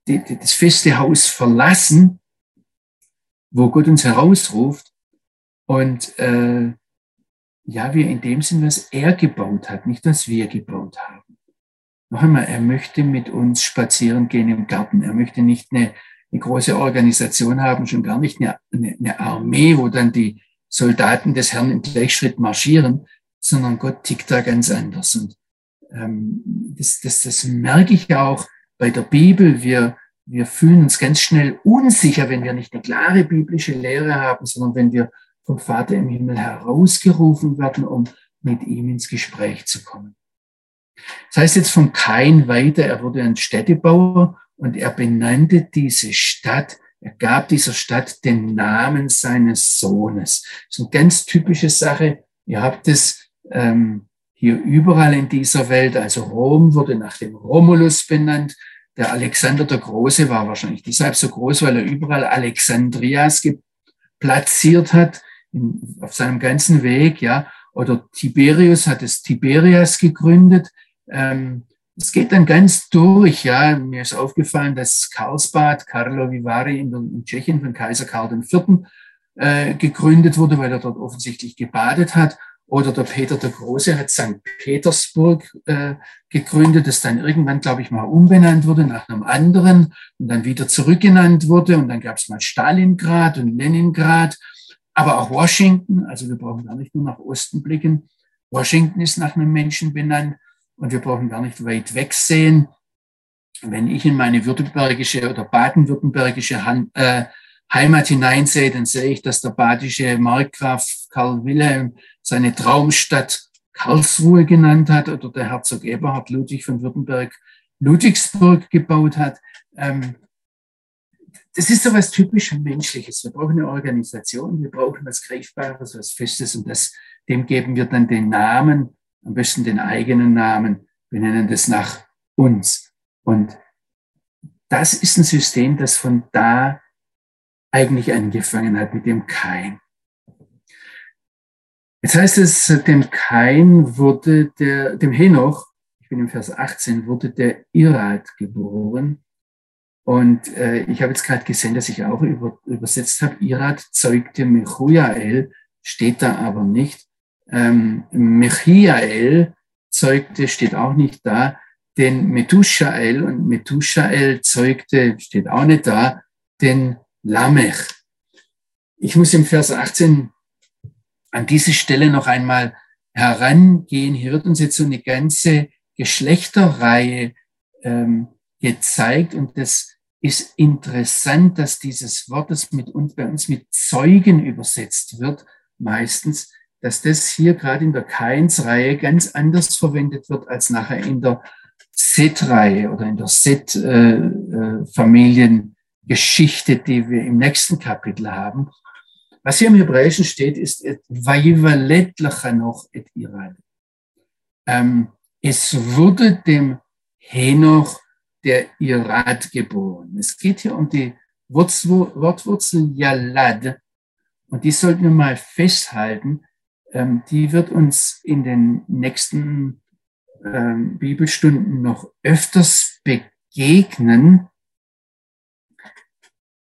die, die, das feste Haus verlassen, wo Gott uns herausruft und äh, ja, wir in dem Sinn, was er gebaut hat, nicht was wir gebaut haben. Noch einmal, er möchte mit uns spazieren gehen im Garten. Er möchte nicht eine eine große Organisation haben, schon gar nicht eine, eine Armee, wo dann die Soldaten des Herrn im Gleichschritt marschieren, sondern Gott tickt da ganz anders. Und ähm, das, das, das merke ich auch bei der Bibel. Wir, wir fühlen uns ganz schnell unsicher, wenn wir nicht eine klare biblische Lehre haben, sondern wenn wir vom Vater im Himmel herausgerufen werden, um mit ihm ins Gespräch zu kommen. Das heißt jetzt von Kain weiter, er wurde ein Städtebauer und er benannte diese Stadt, er gab dieser Stadt den Namen seines Sohnes. Das ist eine ganz typische Sache. Ihr habt es ähm, hier überall in dieser Welt. Also Rom wurde nach dem Romulus benannt. Der Alexander der Große war wahrscheinlich deshalb so groß, weil er überall Alexandrias platziert hat in, auf seinem ganzen Weg. Ja, oder Tiberius hat es Tiberias gegründet. Ähm, es geht dann ganz durch, ja. Mir ist aufgefallen, dass Karlsbad, Karlo Vivari in, in Tschechien von Kaiser Karl IV. Äh, gegründet wurde, weil er dort offensichtlich gebadet hat. Oder der Peter der Große hat St. Petersburg äh, gegründet, das dann irgendwann, glaube ich, mal umbenannt wurde nach einem anderen und dann wieder zurückgenannt wurde. Und dann gab es mal Stalingrad und Leningrad, aber auch Washington. Also wir brauchen gar nicht nur nach Osten blicken. Washington ist nach einem Menschen benannt und wir brauchen gar nicht weit wegsehen. Wenn ich in meine württembergische oder baden-württembergische äh, Heimat hineinsehe, dann sehe ich, dass der badische Markgraf Karl Wilhelm seine Traumstadt Karlsruhe genannt hat oder der Herzog Eberhard Ludwig von Württemberg Ludwigsburg gebaut hat. Ähm, das ist so was typisch Menschliches. Wir brauchen eine Organisation, wir brauchen was Greifbares, was Festes und das, dem geben wir dann den Namen, am besten den eigenen Namen, wir nennen das nach uns. Und das ist ein System, das von da eigentlich angefangen hat mit dem Kein. Jetzt heißt es, dem Kain wurde der, dem Henoch, ich bin im Vers 18, wurde der Irad geboren. Und äh, ich habe jetzt gerade gesehen, dass ich auch über, übersetzt habe, Irad zeugte Mechujael, steht da aber nicht. Ähm, Mechiael zeugte, steht auch nicht da, den Methushael und Methushael zeugte, steht auch nicht da, den Lamech. Ich muss im Vers 18 an diese Stelle noch einmal herangehen. Hier wird uns jetzt so eine ganze Geschlechterreihe ähm, gezeigt und das ist interessant, dass dieses Wort, das mit uns, bei uns mit Zeugen übersetzt wird, meistens, dass das hier gerade in der Kains-Reihe ganz anders verwendet wird als nachher in der Set-Reihe oder in der Set-Familiengeschichte, äh, äh, die wir im nächsten Kapitel haben. Was hier im Hebräischen steht, ist Vayivalet lachanoch et Iran. Ähm, es wurde dem Henoch der Irad geboren. Es geht hier um die Wortwurzel Yalad. Und die sollten wir mal festhalten. Ähm, die wird uns in den nächsten ähm, Bibelstunden noch öfters begegnen.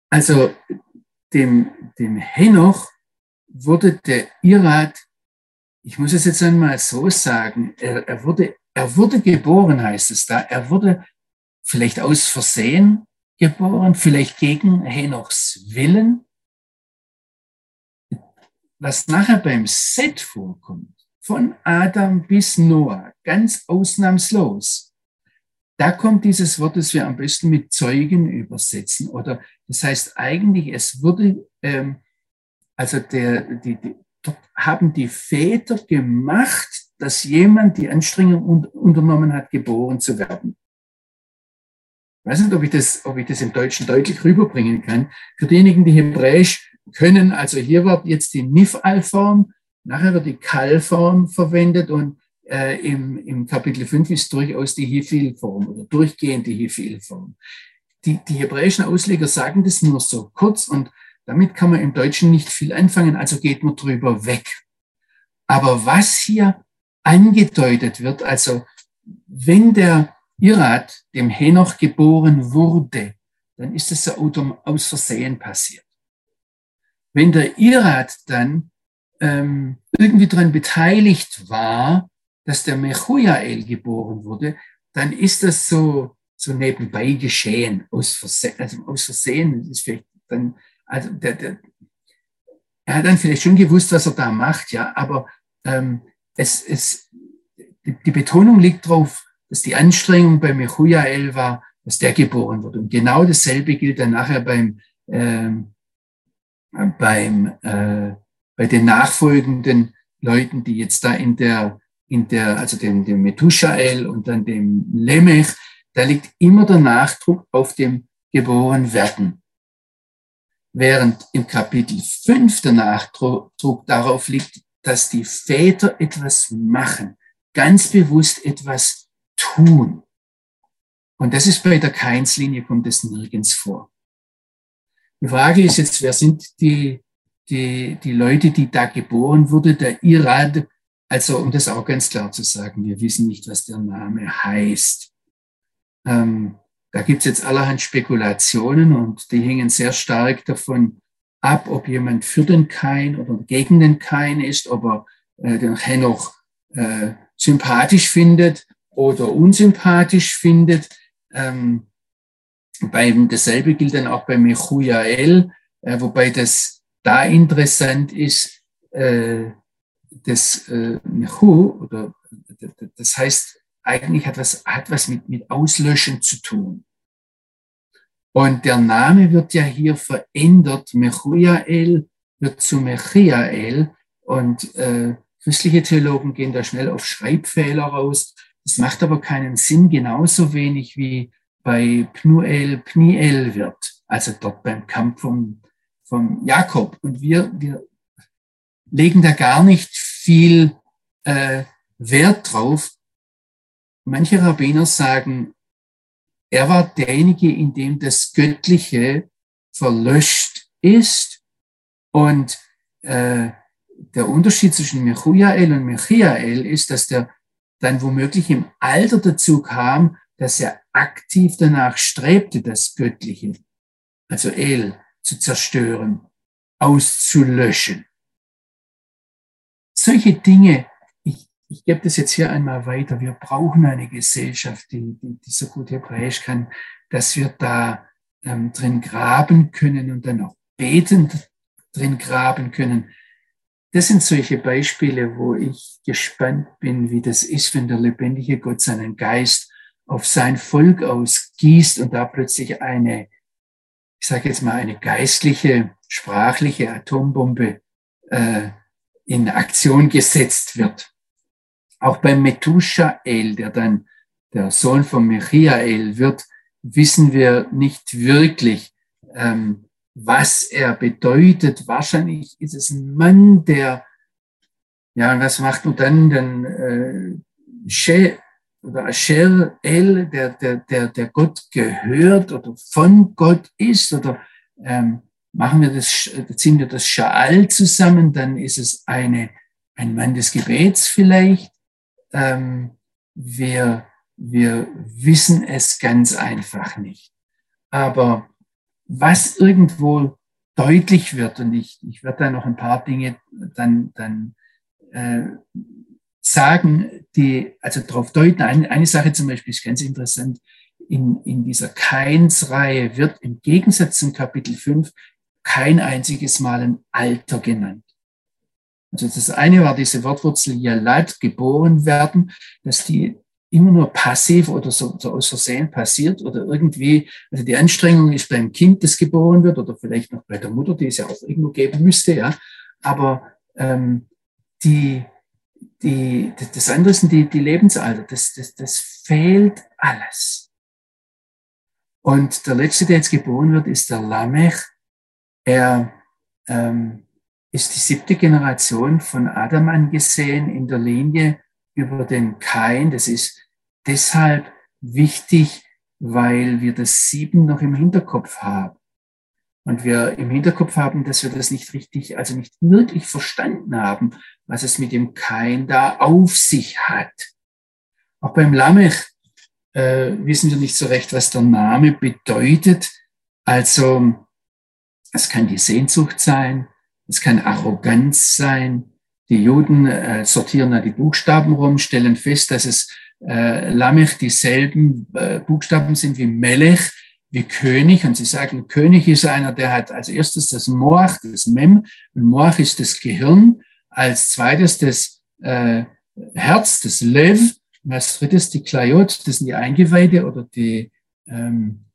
Also dem, dem Henoch wurde der Irad, ich muss es jetzt einmal so sagen, er, er, wurde, er wurde geboren, heißt es da. Er wurde vielleicht aus Versehen geboren, vielleicht gegen Henochs Willen. Was nachher beim Set vorkommt, von Adam bis Noah, ganz ausnahmslos, da kommt dieses Wort, das wir am besten mit Zeugen übersetzen. Oder das heißt eigentlich, es wurde, ähm, also der, die, die, haben die Väter gemacht, dass jemand die Anstrengung un unternommen hat, geboren zu werden. Ich weiß nicht, ob ich das, ob ich das im Deutschen deutlich rüberbringen kann. Für diejenigen, die Hebräisch können, also hier wird jetzt die Nifal-Form, nachher wird die Kal-Form verwendet und äh, im, im Kapitel 5 ist durchaus die Hifil-Form oder durchgehend die Hifil-Form. Die, die hebräischen Ausleger sagen das nur so kurz und damit kann man im Deutschen nicht viel anfangen, also geht man drüber weg. Aber was hier angedeutet wird, also wenn der Irad dem Henoch geboren wurde, dann ist es so aus Versehen passiert. Wenn der Irad dann ähm, irgendwie daran beteiligt war, dass der Mechujael geboren wurde, dann ist das so, so nebenbei geschehen, aus Versehen, also aus Versehen ist vielleicht dann, also der, der, er hat dann vielleicht schon gewusst, was er da macht, ja, aber ähm, es, es, die, die Betonung liegt darauf, dass die Anstrengung bei Mechujael war, dass der geboren wurde. Und genau dasselbe gilt dann nachher beim, ähm, beim, äh, bei den nachfolgenden Leuten, die jetzt da in der in der, also dem, dem Methushael und dann dem Lemech, da liegt immer der Nachdruck auf dem geboren werden. Während im Kapitel 5 der Nachdruck darauf liegt, dass die Väter etwas machen, ganz bewusst etwas tun. Und das ist bei der Keinslinie, kommt es nirgends vor. Die Frage ist jetzt, wer sind die, die, die Leute, die da geboren wurde? Der Irad also, um das auch ganz klar zu sagen, wir wissen nicht, was der Name heißt. Ähm, da gibt es jetzt allerhand Spekulationen und die hängen sehr stark davon ab, ob jemand für den Kain oder gegen den Kain ist, ob er äh, den Henoch äh, sympathisch findet oder unsympathisch findet. Ähm, beim, dasselbe gilt dann auch bei Mechujael, äh, wobei das da interessant ist, äh, das äh, Mechu, oder das heißt, eigentlich hat was, hat was mit, mit Auslöschen zu tun. Und der Name wird ja hier verändert. Mechujael wird zu Mechiael. Und äh, christliche Theologen gehen da schnell auf Schreibfehler raus. Das macht aber keinen Sinn, genauso wenig wie bei Pnuel Pniel wird, also dort beim Kampf vom, vom Jakob. Und wir, wir legen da gar nicht viel äh, Wert drauf. Manche Rabbiner sagen, er war derjenige, in dem das Göttliche verlöscht ist. Und äh, der Unterschied zwischen Mechujael und Mechiael ist, dass der dann womöglich im Alter dazu kam, dass er aktiv danach strebte, das Göttliche, also El, zu zerstören, auszulöschen. Solche Dinge, ich, gebe das jetzt hier einmal weiter, wir brauchen eine Gesellschaft, die, die, die so gut Hebräisch kann, dass wir da ähm, drin graben können und dann auch betend drin graben können. Das sind solche Beispiele, wo ich gespannt bin, wie das ist, wenn der lebendige Gott seinen Geist auf sein Volk ausgießt und da plötzlich eine, ich sage jetzt mal, eine geistliche, sprachliche Atombombe äh, in Aktion gesetzt wird. Auch beim Methushael, der dann der Sohn von Michael wird, wissen wir nicht wirklich, ähm, was er bedeutet. Wahrscheinlich ist es ein Mann, der, ja, was macht man dann? Dann äh, oder Asher El, der, der, der, der Gott gehört oder von Gott ist, oder ähm, machen wir das, ziehen wir das Schaal zusammen, dann ist es eine, ein Mann des Gebets vielleicht. Ähm, wir, wir wissen es ganz einfach nicht. Aber was irgendwo deutlich wird, und ich, ich werde da noch ein paar Dinge dann, dann äh, sagen, die also darauf deuten. Eine, eine Sache zum Beispiel ist ganz interessant. In, in dieser Keins-Reihe wird im Gegensatz zum Kapitel 5 kein einziges Mal ein Alter genannt. Also das eine war diese Wortwurzel Yalat, geboren werden, dass die immer nur passiv oder so, so aus Versehen passiert oder irgendwie, also die Anstrengung ist beim Kind, das geboren wird oder vielleicht noch bei der Mutter, die es ja auch irgendwo geben müsste, ja. Aber ähm, die, die, das andere sind die, die Lebensalter. Das, das, das fehlt alles. Und der letzte, der jetzt geboren wird, ist der Lamech. Er ähm, ist die siebte Generation von Adam angesehen in der Linie über den Kain. Das ist deshalb wichtig, weil wir das Sieben noch im Hinterkopf haben und wir im Hinterkopf haben, dass wir das nicht richtig, also nicht wirklich verstanden haben, was es mit dem Kain da auf sich hat. Auch beim Lamech äh, wissen wir nicht so recht, was der Name bedeutet. Also es kann die Sehnsucht sein, es kann Arroganz sein. Die Juden äh, sortieren da die Buchstaben rum, stellen fest, dass es äh, Lamech dieselben äh, Buchstaben sind wie Melech wie König. Und sie sagen, König ist einer, der hat als erstes das Moach, das Mem, und Moach ist das Gehirn, als zweites das äh, Herz, das Lev, und als drittes die Klayot, das sind die Eingeweide oder die, ähm,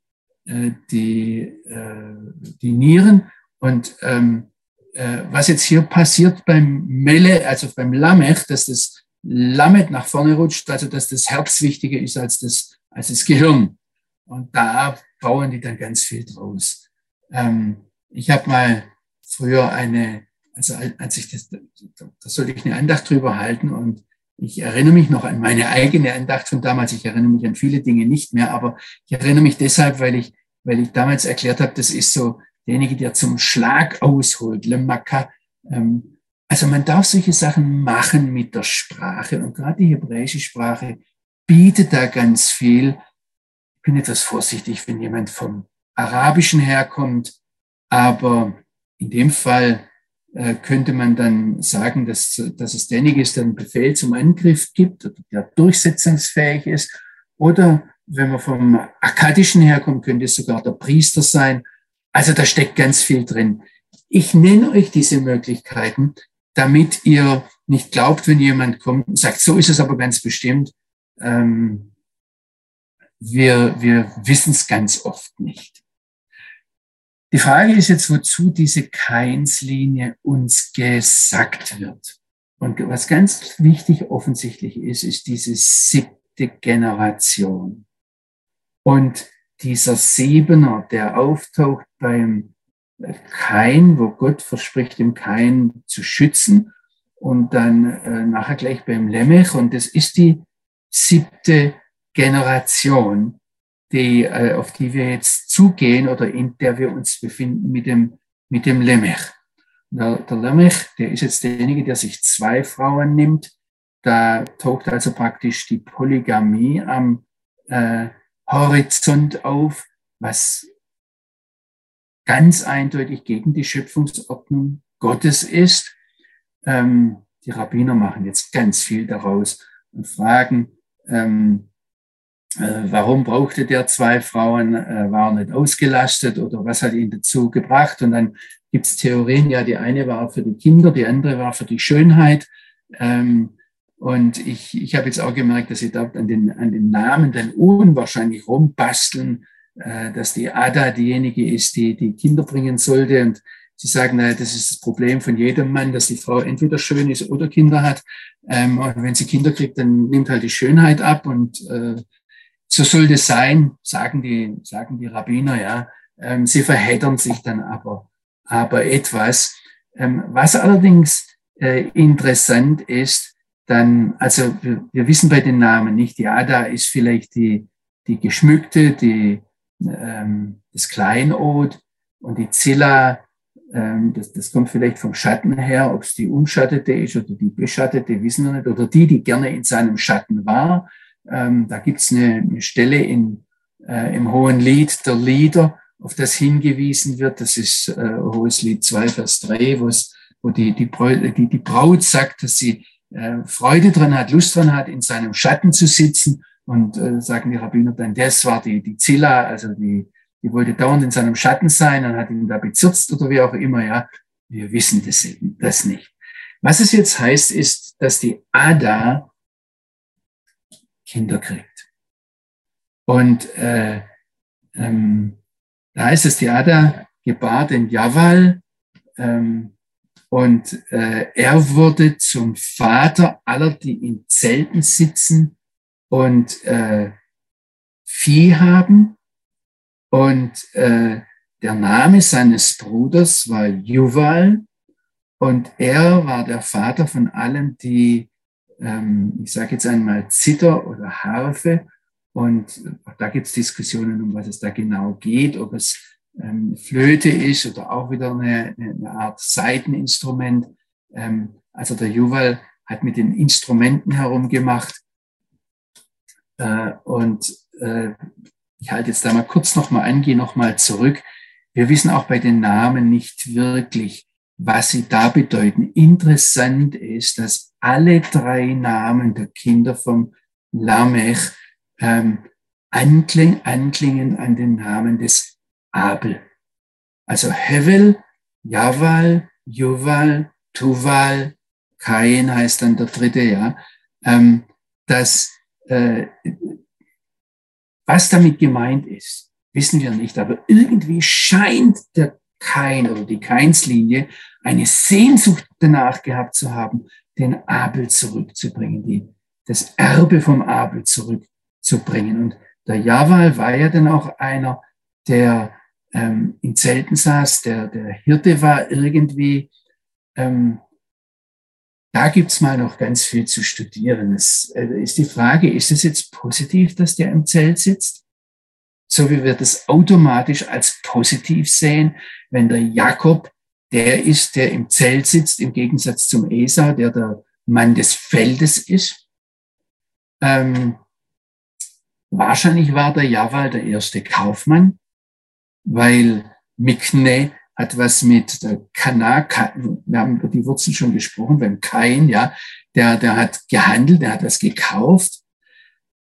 äh, die, äh, die Nieren. Und ähm, äh, was jetzt hier passiert beim Mele, also beim Lamech, dass das Lamet nach vorne rutscht, also dass das Herz wichtiger ist als das, als das Gehirn. Und da bauen die dann ganz viel draus. Ähm, ich habe mal früher eine, also als ich das, da sollte ich eine Andacht drüber halten und ich erinnere mich noch an meine eigene Andacht von damals. Ich erinnere mich an viele Dinge nicht mehr, aber ich erinnere mich deshalb, weil ich, weil ich damals erklärt habe, das ist so derjenige, der zum Schlag ausholt, Le Maka. Ähm, also man darf solche Sachen machen mit der Sprache und gerade die hebräische Sprache bietet da ganz viel bin etwas vorsichtig, wenn jemand vom Arabischen herkommt, aber in dem Fall äh, könnte man dann sagen, dass, dass es derjenige ist, der einen Befehl zum Angriff gibt, der durchsetzungsfähig ist. Oder wenn man vom Akkadischen herkommt, könnte es sogar der Priester sein. Also da steckt ganz viel drin. Ich nenne euch diese Möglichkeiten, damit ihr nicht glaubt, wenn jemand kommt und sagt, so ist es aber ganz bestimmt. Ähm, wir, wir wissen es ganz oft nicht. Die Frage ist jetzt, wozu diese Keinslinie uns gesagt wird. Und was ganz wichtig offensichtlich ist, ist diese siebte Generation. Und dieser Siebener, der auftaucht beim Kain, wo Gott verspricht, dem Kain zu schützen, und dann äh, nachher gleich beim Lemech. Und das ist die siebte Generation, die, äh, auf die wir jetzt zugehen oder in der wir uns befinden mit dem, mit dem Lemech. Der, der Lemech, der ist jetzt derjenige, der sich zwei Frauen nimmt. Da taucht also praktisch die Polygamie am äh, Horizont auf, was ganz eindeutig gegen die Schöpfungsordnung Gottes ist. Ähm, die Rabbiner machen jetzt ganz viel daraus und fragen, ähm, äh, warum brauchte der zwei Frauen, äh, war nicht ausgelastet oder was hat ihn dazu gebracht? Und dann gibt es Theorien, ja, die eine war für die Kinder, die andere war für die Schönheit. Ähm, und ich, ich habe jetzt auch gemerkt, dass sie dort an den, an den Namen dann unwahrscheinlich rumbasteln, äh, dass die Ada diejenige ist, die die Kinder bringen sollte. Und sie sagen, naja, das ist das Problem von jedem Mann, dass die Frau entweder schön ist oder Kinder hat. Ähm, und wenn sie Kinder kriegt, dann nimmt halt die Schönheit ab und äh, so soll das sein, sagen die, sagen die Rabbiner, ja. Ähm, sie verheddern sich dann aber, aber etwas. Ähm, was allerdings äh, interessant ist, dann, also wir, wir, wissen bei den Namen nicht, die Ada ist vielleicht die, die geschmückte, die, ähm, das Kleinod und die Zilla, ähm, das, das kommt vielleicht vom Schatten her, ob es die umschattete ist oder die beschattete, wissen wir nicht, oder die, die gerne in seinem Schatten war. Ähm, da gibt es eine, eine, Stelle in, äh, im Hohen Lied der Lieder, auf das hingewiesen wird. Das ist äh, Hohes Lied 2, Vers 3, wo die, die, die, die Braut sagt, dass sie äh, Freude dran hat, Lust dran hat, in seinem Schatten zu sitzen. Und äh, sagen die Rabbiner dann, das war die, die Zilla, also die, die wollte dauernd in seinem Schatten sein und hat ihn da bezirzt oder wie auch immer, ja. Wir wissen das, das nicht. Was es jetzt heißt, ist, dass die Ada Kinder kriegt. Und äh, ähm, da heißt es, die Ada gebar den Javal ähm, und äh, er wurde zum Vater aller, die in Zelten sitzen und äh, Vieh haben. Und äh, der Name seines Bruders war Juval und er war der Vater von allen, die ähm, ich sage jetzt einmal Zither oder Harfe. Und da gibt es Diskussionen, um was es da genau geht, ob es ähm, Flöte ist oder auch wieder eine, eine Art Saiteninstrument. Ähm, also der Juval hat mit den Instrumenten herumgemacht. Äh, und äh, ich halte jetzt da mal kurz nochmal an, gehe nochmal zurück. Wir wissen auch bei den Namen nicht wirklich, was sie da bedeuten. Interessant ist, dass alle drei Namen der Kinder vom Lamech ähm, ankling, anklingen an den Namen des Abel. Also Hevel, Javal, Juval, Tuval, Kain heißt dann der dritte, ja. Ähm, das, äh, was damit gemeint ist, wissen wir nicht, aber irgendwie scheint der Kain oder die Kainslinie eine Sehnsucht danach gehabt zu haben, den Abel zurückzubringen, die, das Erbe vom Abel zurückzubringen. Und der Jawal war ja dann auch einer, der ähm, in Zelten saß, der, der Hirte war irgendwie. Ähm, da gibt's mal noch ganz viel zu studieren. Es äh, ist die Frage, ist es jetzt positiv, dass der im Zelt sitzt? So wie wir das automatisch als positiv sehen, wenn der Jakob der ist, der im Zelt sitzt, im Gegensatz zum Esau, der der Mann des Feldes ist. Ähm, Wahrscheinlich war der Jawal der erste Kaufmann, weil Mikne hat was mit der Kana, wir haben über die Wurzeln schon gesprochen, beim Kain, ja, der, der hat gehandelt, der hat was gekauft.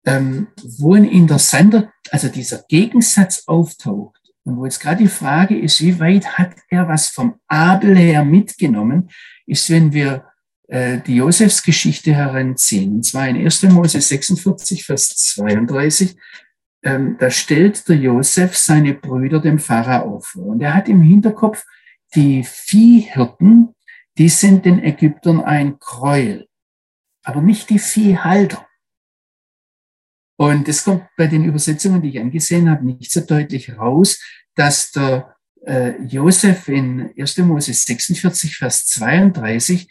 Ähm, wo ein interessanter, also dieser Gegensatz auftaucht und wo jetzt gerade die Frage ist, wie weit hat er was vom Abel her mitgenommen, ist, wenn wir äh, die Josefsgeschichte heranziehen. Und zwar in 1. Mose 46, Vers 32. Ähm, da stellt der Josef seine Brüder dem Pharao vor. Und er hat im Hinterkopf die Viehhirten, die sind den Ägyptern ein Gräuel, aber nicht die Viehhalter. Und es kommt bei den Übersetzungen, die ich angesehen habe, nicht so deutlich raus, dass der äh, Josef in 1. Mose 46, Vers 32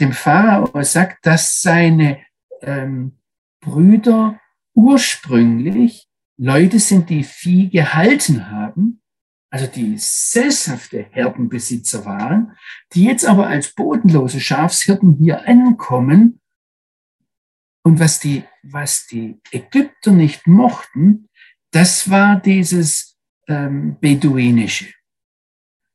dem Pharao sagt, dass seine ähm, Brüder ursprünglich Leute sind, die Vieh gehalten haben, also die sesshafte Herdenbesitzer waren, die jetzt aber als bodenlose Schafshirten hier ankommen. Und was die, was die Ägypter nicht mochten, das war dieses ähm, Beduinische.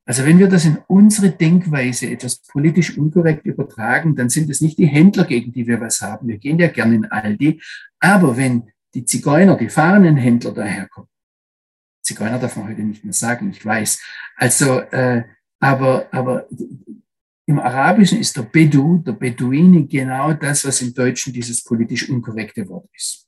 Also wenn wir das in unsere Denkweise etwas politisch unkorrekt übertragen, dann sind es nicht die Händler, gegen die wir was haben. Wir gehen ja gerne in Aldi. Aber wenn die Zigeuner, die Fahnenhändler daherkommen, Zigeuner darf man heute nicht mehr sagen, ich weiß. Also, äh, aber, aber im Arabischen ist der Bedu, der Beduine, genau das, was im Deutschen dieses politisch unkorrekte Wort ist.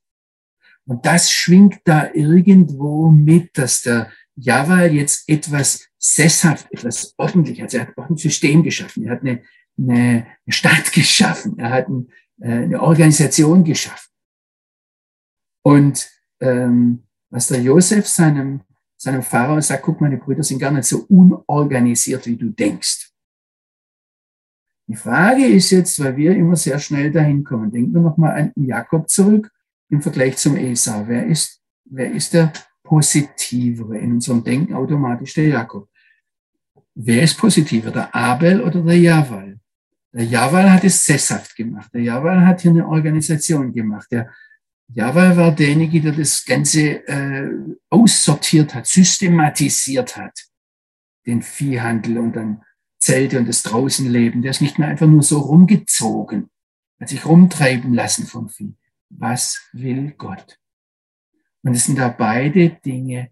Und das schwingt da irgendwo mit, dass der Java jetzt etwas sesshaft, etwas ordentlich, also er hat auch ein System geschaffen, er hat eine, eine Stadt geschaffen, er hat ein, äh, eine Organisation geschaffen. Und ähm, was der Josef seinem, seinem Pharao sagt, guck, meine Brüder sind gar nicht so unorganisiert, wie du denkst. Die Frage ist jetzt, weil wir immer sehr schnell dahin kommen, denken wir nochmal an Jakob zurück im Vergleich zum Esau. Wer ist, wer ist der positivere in unserem Denken automatisch der Jakob. Wer ist positiver, der Abel oder der Jawal? Der Jawal hat es sesshaft gemacht. Der Jawal hat hier eine Organisation gemacht. Der Jawal war derjenige, der das Ganze äh, aussortiert hat, systematisiert hat. Den Viehhandel und dann Zelte und das Draußenleben. Der ist nicht mehr einfach nur so rumgezogen, hat sich rumtreiben lassen vom Vieh. Was will Gott? Und es sind da beide Dinge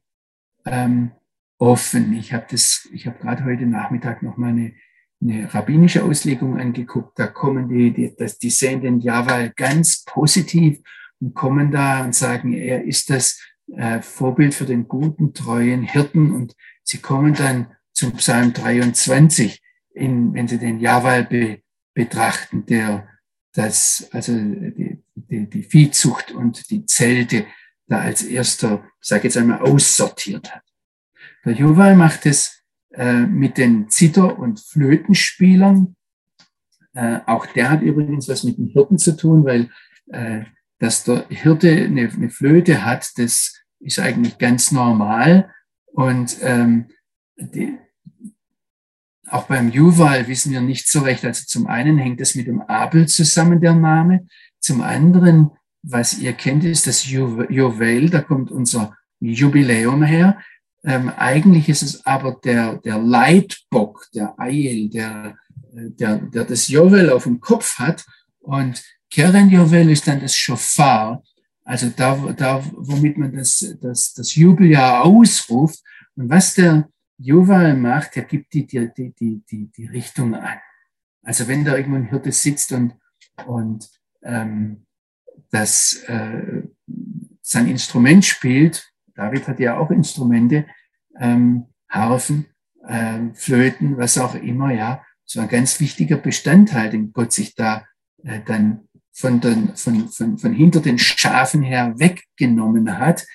ähm, offen. Ich habe das, ich habe gerade heute Nachmittag noch mal eine, eine rabbinische Auslegung angeguckt. Da kommen die, die, das, die sehen den Jawal ganz positiv und kommen da und sagen, er ist das äh, Vorbild für den guten, treuen Hirten. Und sie kommen dann zum Psalm 23, in, wenn sie den Jawal be, betrachten, der das, also die, die, die Viehzucht und die Zelte da als erster, sage jetzt einmal, aussortiert hat. Der Juval macht es äh, mit den Zither- und Flötenspielern. Äh, auch der hat übrigens was mit den Hirten zu tun, weil äh, dass der Hirte eine, eine Flöte hat, das ist eigentlich ganz normal. Und ähm, die, auch beim Juval wissen wir nicht so recht. Also zum einen hängt es mit dem Abel zusammen, der Name. Zum anderen was ihr kennt, ist das Juwel, da kommt unser Jubiläum her. Ähm, eigentlich ist es aber der, der Leitbock, der Eil, der, der, der das Juwel auf dem Kopf hat. Und Keren Juwel ist dann das Schofar, also da, da womit man das, das, das Jubeljahr ausruft. Und was der Juwel macht, er gibt die, die, die, die, die Richtung an. Also wenn da irgendwo ein Hirte sitzt und, und ähm, das äh, sein Instrument spielt. David hat ja auch Instrumente, ähm, Harfen, äh, Flöten, was auch immer, ja. So ein ganz wichtiger Bestandteil, den Gott sich da äh, dann von, den, von, von, von hinter den Schafen her weggenommen hat.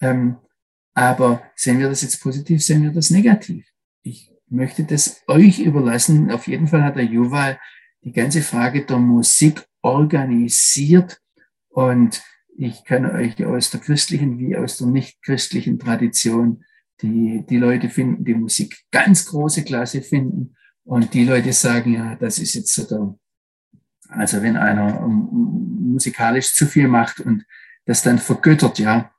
Ähm, aber sehen wir das jetzt positiv, sehen wir das negativ? Ich möchte das euch überlassen. Auf jeden Fall hat der Juval die ganze Frage der Musik organisiert und ich kann euch aus der christlichen wie aus der nicht christlichen Tradition die, die Leute finden, die Musik ganz große Klasse finden. Und die Leute sagen, ja, das ist jetzt so der, also wenn einer musikalisch zu viel macht und das dann vergöttert, ja,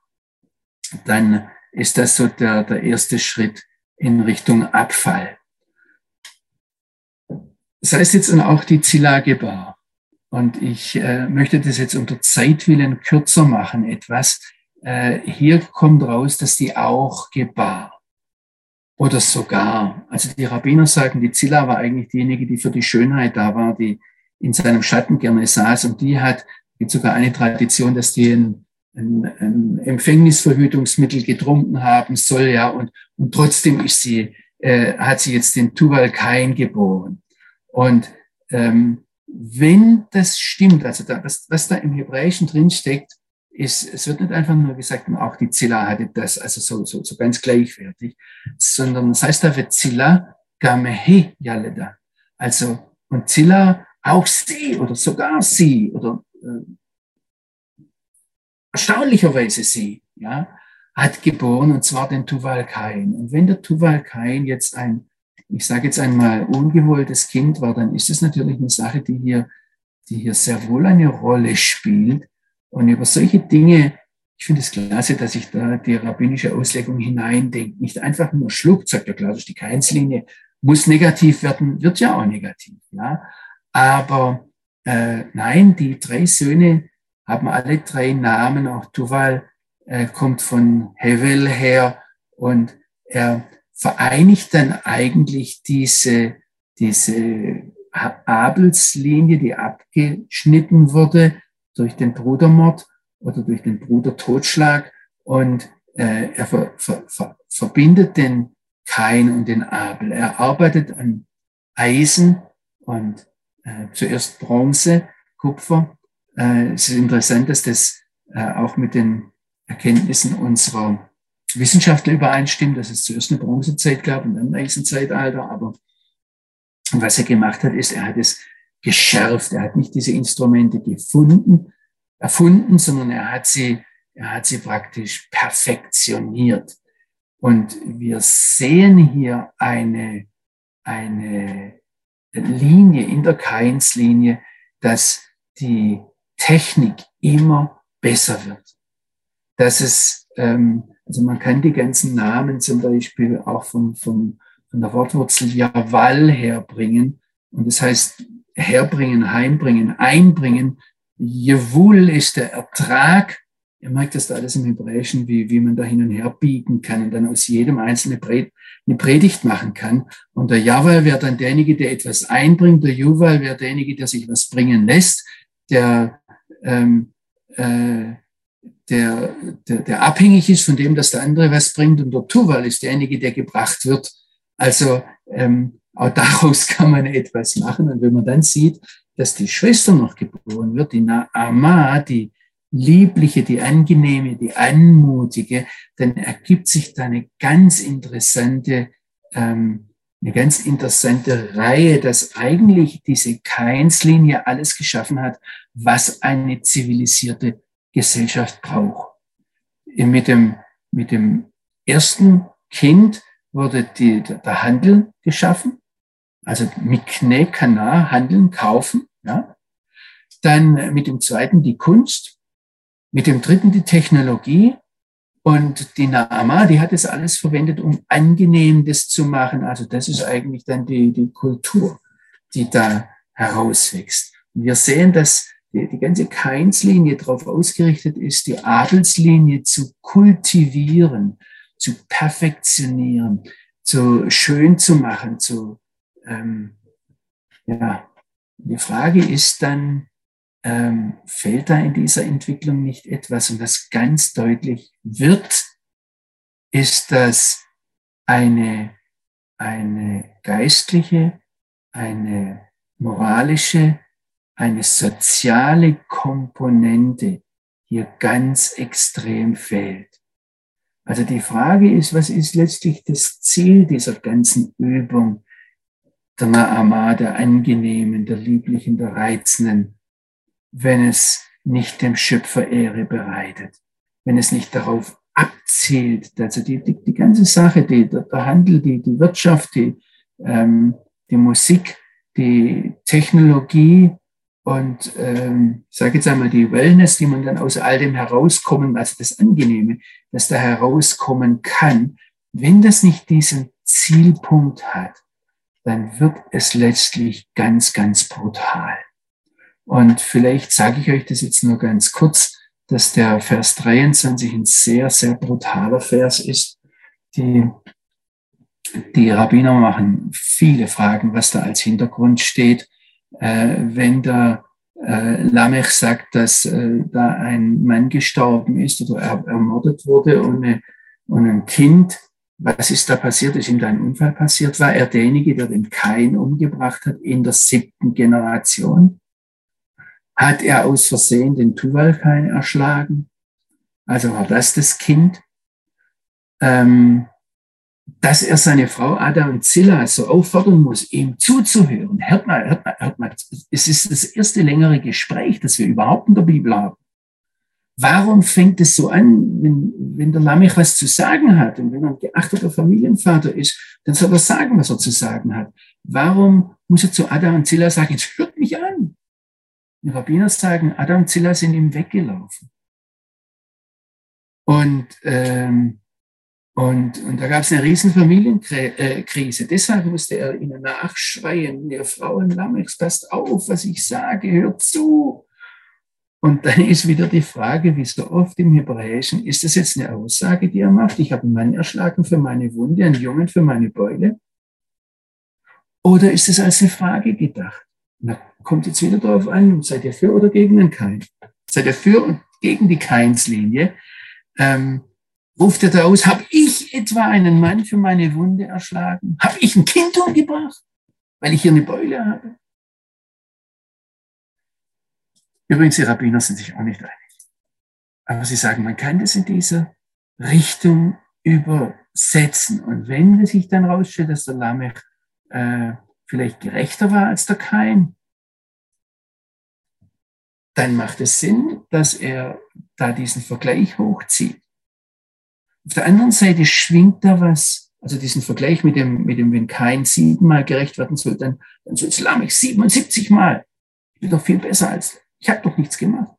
dann ist das so der, der erste Schritt in Richtung Abfall. Das heißt jetzt auch die Zilla-Gebar. Und ich äh, möchte das jetzt unter Zeitwillen kürzer machen etwas. Äh, hier kommt raus, dass die auch gebar. Oder sogar. Also die Rabbiner sagen, die Zilla war eigentlich diejenige, die für die Schönheit da war, die in seinem Schatten gerne saß. Und die hat, gibt sogar eine Tradition, dass die ein, ein, ein Empfängnisverhütungsmittel getrunken haben soll, ja. Und, und trotzdem ist sie, äh, hat sie jetzt den Tuval Kain geboren. Und ähm, wenn das stimmt, also da, was, was da im Hebräischen drin steckt, ist, es wird nicht einfach nur gesagt, auch die Zilla hatte das, also so, so, so ganz gleichwertig, sondern es heißt da wird Zilla gamehe yaleda. Also, und Zilla auch sie oder sogar sie oder äh, erstaunlicherweise sie, ja, hat geboren und zwar den Tuval Kain. Und wenn der Tuval Kain jetzt ein, ich sage jetzt einmal, ungewolltes Kind war, dann ist es natürlich eine Sache, die hier, die hier sehr wohl eine Rolle spielt und über solche Dinge, ich finde es klasse, dass ich da die rabbinische Auslegung hineindenke. Nicht einfach nur schluckt, sagt ja klar, die Keinslinie, muss negativ werden, wird ja auch negativ. Ja? Aber äh, nein, die drei Söhne haben alle drei Namen. Auch Tuval äh, kommt von Hevel her und er vereinigt dann eigentlich diese, diese Abelslinie, die abgeschnitten wurde, durch den Brudermord oder durch den Brudertotschlag und äh, er ver, ver, ver, verbindet den Kain und den Abel. Er arbeitet an Eisen und äh, zuerst Bronze, Kupfer. Äh, es ist interessant, dass das äh, auch mit den Erkenntnissen unserer Wissenschaftler übereinstimmt, dass es zuerst eine Bronzezeit gab und dann ein Eisenzeitalter. Aber was er gemacht hat, ist, er hat es geschärft. Er hat nicht diese Instrumente gefunden, erfunden, sondern er hat sie, er hat sie praktisch perfektioniert. Und wir sehen hier eine, eine Linie in der Keinslinie, dass die Technik immer besser wird. Dass es, ähm, also man kann die ganzen Namen zum Beispiel auch von, von, von der Wortwurzel Javal herbringen. Und das heißt herbringen, heimbringen, einbringen. Jewul ist der Ertrag. Ihr merkt das da alles im Hebräischen, wie, wie man da hin und her biegen kann und dann aus jedem einzelnen eine Predigt machen kann. Und der Javal wäre dann derjenige, der etwas einbringt. Der Juval wäre derjenige, der sich was bringen lässt, der, ähm, äh, der, der, der abhängig ist von dem, dass der andere was bringt. Und der Tuval ist derjenige, der gebracht wird. Also ähm, auch daraus kann man etwas machen. Und wenn man dann sieht, dass die Schwester noch geboren wird, die Naama, die liebliche, die angenehme, die anmutige, dann ergibt sich da eine ganz interessante, ähm, eine ganz interessante Reihe, dass eigentlich diese Keinslinie alles geschaffen hat, was eine zivilisierte Gesellschaft braucht. Mit dem, mit dem ersten Kind wurde die, der Handel geschaffen, also mit Kne, Kana, handeln, kaufen. Ja. Dann mit dem zweiten die Kunst, mit dem dritten die Technologie und die Naama, die hat es alles verwendet, um angenehm das zu machen. Also das ist eigentlich dann die, die Kultur, die da herauswächst. Und wir sehen, dass die, die ganze Keinslinie darauf ausgerichtet ist, die Adelslinie zu kultivieren, zu perfektionieren, zu schön zu machen, zu ähm, ja, die Frage ist dann, ähm, fehlt da in dieser Entwicklung nicht etwas? Und was ganz deutlich wird, ist, dass eine, eine geistliche, eine moralische, eine soziale Komponente hier ganz extrem fehlt. Also die Frage ist, was ist letztlich das Ziel dieser ganzen Übung? der Naama, der angenehmen, der lieblichen, der reizenden, wenn es nicht dem Schöpfer Ehre bereitet, wenn es nicht darauf abzielt, also die, die, die ganze Sache, die, der, Handel, die, die Wirtschaft, die, ähm, die Musik, die Technologie und ähm, ich sage jetzt einmal die Wellness, die man dann aus all dem herauskommen, also das Angenehme, das da herauskommen kann, wenn das nicht diesen Zielpunkt hat, dann wird es letztlich ganz, ganz brutal. Und vielleicht sage ich euch das jetzt nur ganz kurz, dass der Vers 23 ein sehr, sehr brutaler Vers ist. Die, die Rabbiner machen viele Fragen, was da als Hintergrund steht äh, wenn der äh, Lamech sagt, dass äh, da ein Mann gestorben ist oder er, ermordet wurde und, eine, und ein Kind, was ist da passiert? Ist ihm da ein Unfall passiert? War er derjenige, der den Kain umgebracht hat in der siebten Generation? Hat er aus Versehen den Tuval-Kain erschlagen? Also war das das Kind? Ähm, dass er seine Frau Ada und Zilla so auffordern muss, ihm zuzuhören. Hört mal, hört mal, hört mal. Es ist das erste längere Gespräch, das wir überhaupt in der Bibel haben. Warum fängt es so an, wenn, wenn der Lamech was zu sagen hat und wenn er ein geachteter Familienvater ist, dann soll er sagen, was er zu sagen hat. Warum muss er zu Ada und Zilla sagen, jetzt hört mich an? Die Rabbiner sagen, Ada und Zilla sind ihm weggelaufen. Und ähm, und, und da gab es eine riesen Familienkrise. Deshalb musste er ihnen nachschreien, ihr Frauen Lamechs, passt auf, was ich sage, hört zu. Und dann ist wieder die Frage, wie so oft im Hebräischen, ist das jetzt eine Aussage, die er macht? Ich habe einen Mann erschlagen für meine Wunde, einen Jungen für meine Beule? Oder ist es als eine Frage gedacht? Na, kommt jetzt wieder darauf an, seid ihr für oder gegen den Kein? Seid ihr für und gegen die Keinslinie? Ähm, ruft er da aus, habe ich etwa einen Mann für meine Wunde erschlagen? Habe ich ein Kind umgebracht, weil ich hier eine Beule habe? Übrigens, die Rabbiner sind sich auch nicht einig. Aber sie sagen, man kann das in dieser Richtung übersetzen. Und wenn sich dann rausstellt, dass der Lamech äh, vielleicht gerechter war als der Kain, dann macht es Sinn, dass er da diesen Vergleich hochzieht. Auf der anderen Seite schwingt da was, also diesen Vergleich mit dem, mit dem, wenn kein siebenmal gerecht werden soll, dann, dann soll es Lamech 77 Mal. Ich bin doch viel besser als, ich habe doch nichts gemacht.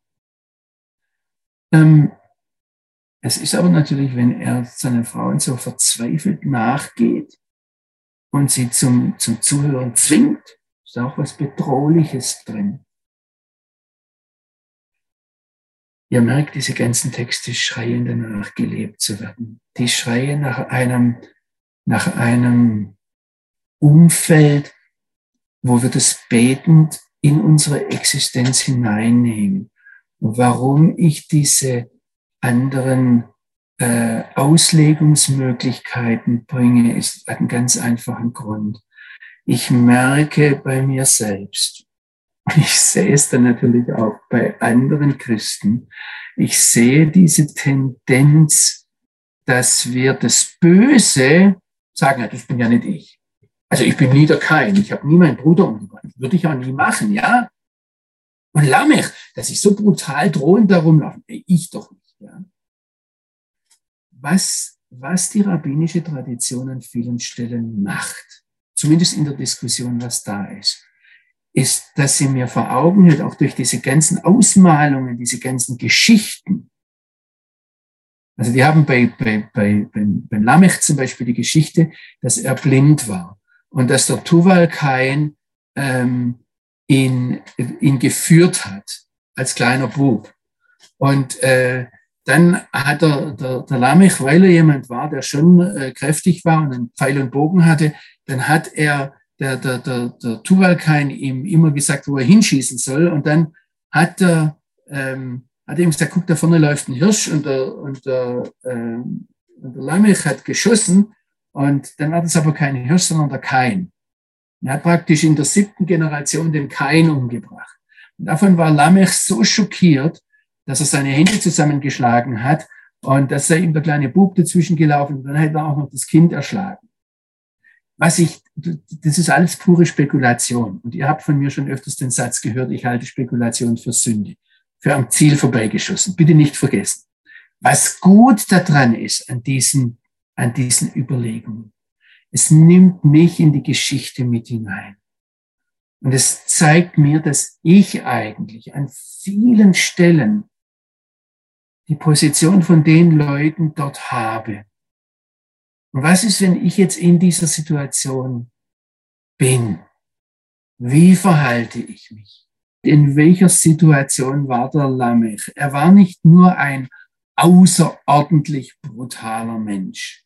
Ähm, es ist aber natürlich, wenn er seinen Frauen so verzweifelt nachgeht und sie zum, zum Zuhören zwingt, ist auch was Bedrohliches drin. Ihr merkt, diese ganzen Texte schreien danach, gelebt zu werden. Die schreien nach einem, nach einem Umfeld, wo wir das betend in unsere Existenz hineinnehmen. Warum ich diese anderen äh, Auslegungsmöglichkeiten bringe, ist einen ganz einfachen Grund. Ich merke bei mir selbst, ich sehe es dann natürlich auch bei anderen Christen. Ich sehe diese Tendenz, dass wir das Böse sagen, das bin ja nicht ich. Also ich bin nie der Kein, ich habe nie meinen Bruder umgebracht. Würde ich auch nie machen, ja? Und Lamech, dass ich so brutal drohend darum laufe, ich doch nicht, ja? Was, was die rabbinische Tradition an vielen Stellen macht, zumindest in der Diskussion, was da ist, ist, dass sie mir vor Augen hält, auch durch diese ganzen Ausmalungen, diese ganzen Geschichten. Also wir haben bei, bei, bei, bei, bei Lamech zum Beispiel die Geschichte, dass er blind war und dass der Tuval Kain ähm, ihn, ihn geführt hat als kleiner Bub. Und äh, dann hat er, der, der Lamech, weil er jemand war, der schon äh, kräftig war und einen Pfeil und Bogen hatte, dann hat er der, der, der, der Tuvalkain ihm immer gesagt, wo er hinschießen soll. Und dann hat er, ähm, hat er ihm gesagt, guck, da vorne läuft ein Hirsch und der, und der, ähm, und der Lamech hat geschossen. Und dann war das aber kein Hirsch, sondern der Kain. Er hat praktisch in der siebten Generation den Kain umgebracht. Und davon war Lamech so schockiert, dass er seine Hände zusammengeschlagen hat und dass er ihm der kleine Bub dazwischen gelaufen und dann hat er auch noch das Kind erschlagen was ich, das ist alles pure Spekulation. Und ihr habt von mir schon öfters den Satz gehört, ich halte Spekulation für Sünde, für am Ziel vorbeigeschossen. Bitte nicht vergessen. Was gut daran ist an diesen, an diesen Überlegungen, es nimmt mich in die Geschichte mit hinein. Und es zeigt mir, dass ich eigentlich an vielen Stellen die Position von den Leuten dort habe. Und was ist, wenn ich jetzt in dieser Situation bin? Wie verhalte ich mich? In welcher Situation war der Lamech? Er war nicht nur ein außerordentlich brutaler Mensch,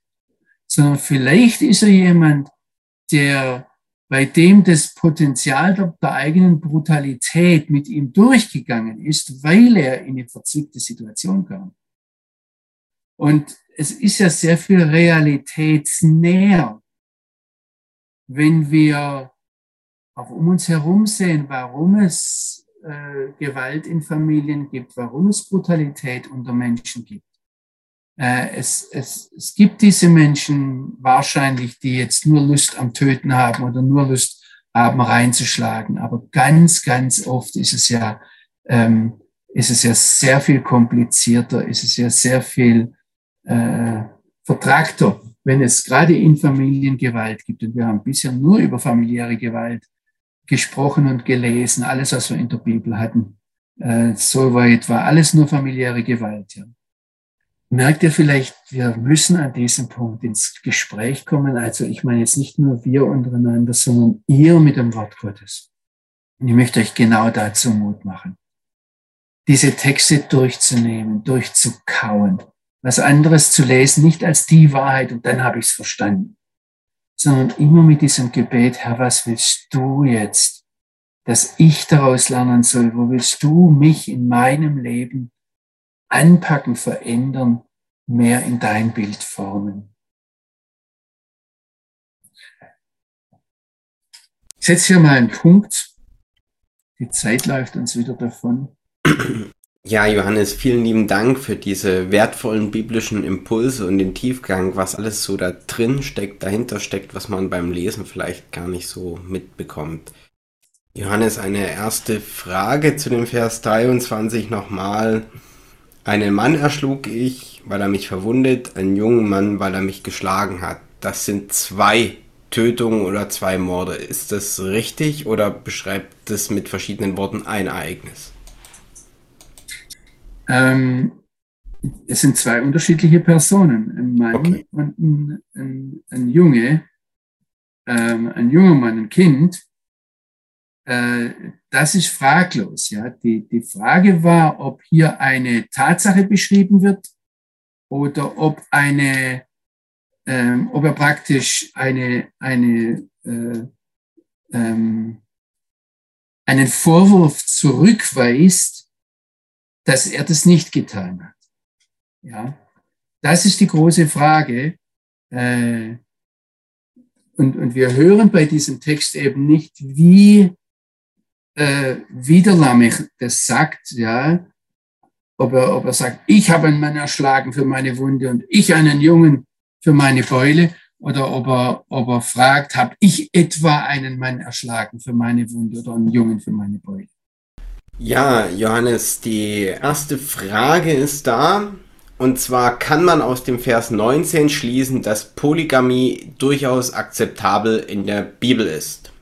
sondern vielleicht ist er jemand, der bei dem das Potenzial der, der, eigenen Brutalität mit ihm durchgegangen ist, weil er in eine verzwickte Situation kam. Und es ist ja sehr viel realitätsnäher, wenn wir auch um uns herum sehen, warum es äh, Gewalt in Familien gibt, warum es Brutalität unter Menschen gibt. Äh, es, es, es gibt diese Menschen wahrscheinlich, die jetzt nur Lust am Töten haben oder nur Lust haben reinzuschlagen. Aber ganz, ganz oft ist es ja, ähm, ist es ja sehr viel komplizierter, ist es ja sehr viel äh, vertragter, wenn es gerade in Familien Gewalt gibt. Und wir haben bisher nur über familiäre Gewalt gesprochen und gelesen, alles, was wir in der Bibel hatten. Äh, so war etwa alles nur familiäre Gewalt. Ja merkt ihr vielleicht, wir müssen an diesem Punkt ins Gespräch kommen. Also ich meine jetzt nicht nur wir untereinander, sondern ihr mit dem Wort Gottes. Und ich möchte euch genau dazu Mut machen, diese Texte durchzunehmen, durchzukauen, was anderes zu lesen, nicht als die Wahrheit und dann habe ich es verstanden, sondern immer mit diesem Gebet, Herr, was willst du jetzt, dass ich daraus lernen soll? Wo willst du mich in meinem Leben anpacken, verändern, mehr in dein Bild formen. Ich setze hier mal einen Punkt. Die Zeit läuft uns wieder davon. Ja, Johannes, vielen lieben Dank für diese wertvollen biblischen Impulse und den Tiefgang, was alles so da drin steckt, dahinter steckt, was man beim Lesen vielleicht gar nicht so mitbekommt. Johannes, eine erste Frage zu dem Vers 23 nochmal. Einen Mann erschlug ich, weil er mich verwundet, einen jungen Mann, weil er mich geschlagen hat. Das sind zwei Tötungen oder zwei Morde. Ist das richtig oder beschreibt das mit verschiedenen Worten ein Ereignis? Ähm, es sind zwei unterschiedliche Personen, ein Mann okay. und ein, ein, ein Junge, ähm, ein junger Mann, ein Kind. Äh, das ist fraglos. Ja. Die, die Frage war, ob hier eine Tatsache beschrieben wird oder ob eine, ähm, ob er praktisch eine, eine, äh, ähm, einen Vorwurf zurückweist, dass er das nicht getan hat. Ja, das ist die große Frage. Äh, und, und wir hören bei diesem Text eben nicht, wie äh, wie der Lamech das sagt, ja, ob er, ob er sagt, ich habe einen Mann erschlagen für meine Wunde und ich einen Jungen für meine Beule, oder ob er, ob er fragt, habe ich etwa einen Mann erschlagen für meine Wunde oder einen Jungen für meine Beule? Ja, Johannes, die erste Frage ist da. Und zwar kann man aus dem Vers 19 schließen, dass Polygamie durchaus akzeptabel in der Bibel ist.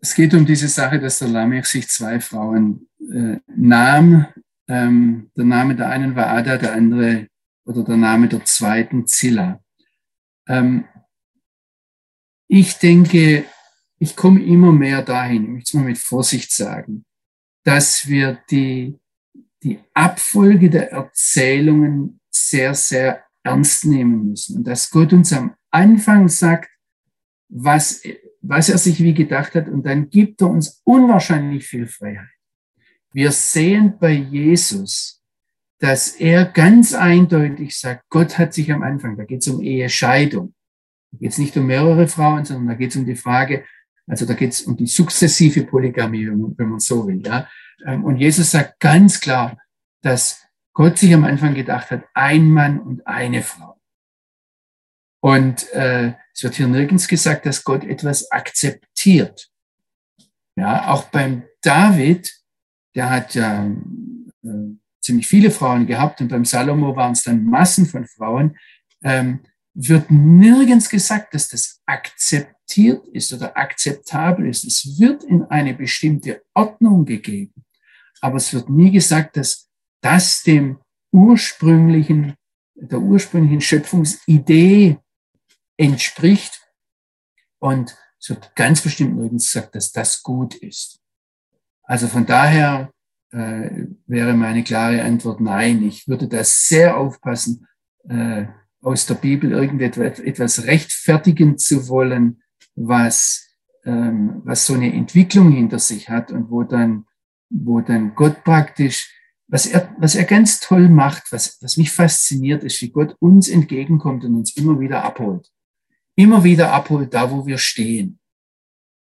Es geht um diese Sache, dass der Lamech sich zwei Frauen äh, nahm. Ähm, der Name der einen war Ada, der andere oder der Name der zweiten Zilla. Ähm, ich denke, ich komme immer mehr dahin, ich möchte es mal mit Vorsicht sagen, dass wir die, die Abfolge der Erzählungen sehr, sehr ernst nehmen müssen. Und dass Gott uns am Anfang sagt, was was er sich wie gedacht hat. Und dann gibt er uns unwahrscheinlich viel Freiheit. Wir sehen bei Jesus, dass er ganz eindeutig sagt, Gott hat sich am Anfang, da geht es um Ehescheidung. Da geht es nicht um mehrere Frauen, sondern da geht es um die Frage, also da geht es um die sukzessive Polygamie, wenn man so will. Ja? Ähm, und Jesus sagt ganz klar, dass Gott sich am Anfang gedacht hat, ein Mann und eine Frau. Und äh, es wird hier nirgends gesagt, dass Gott etwas akzeptiert. Ja, auch beim David, der hat ja äh, ziemlich viele Frauen gehabt und beim Salomo waren es dann Massen von Frauen. Ähm, wird nirgends gesagt, dass das akzeptiert ist oder akzeptabel ist. Es wird in eine bestimmte Ordnung gegeben. Aber es wird nie gesagt, dass das dem ursprünglichen, der ursprünglichen Schöpfungsidee entspricht. Und es wird ganz bestimmt nirgends gesagt, dass das gut ist. Also von daher äh, wäre meine klare Antwort nein. Ich würde da sehr aufpassen, äh, aus der Bibel irgendetwas rechtfertigen zu wollen, was, ähm, was so eine Entwicklung hinter sich hat und wo dann, wo dann Gott praktisch, was er, was er ganz toll macht, was, was mich fasziniert, ist, wie Gott uns entgegenkommt und uns immer wieder abholt. Immer wieder abholt, da wo wir stehen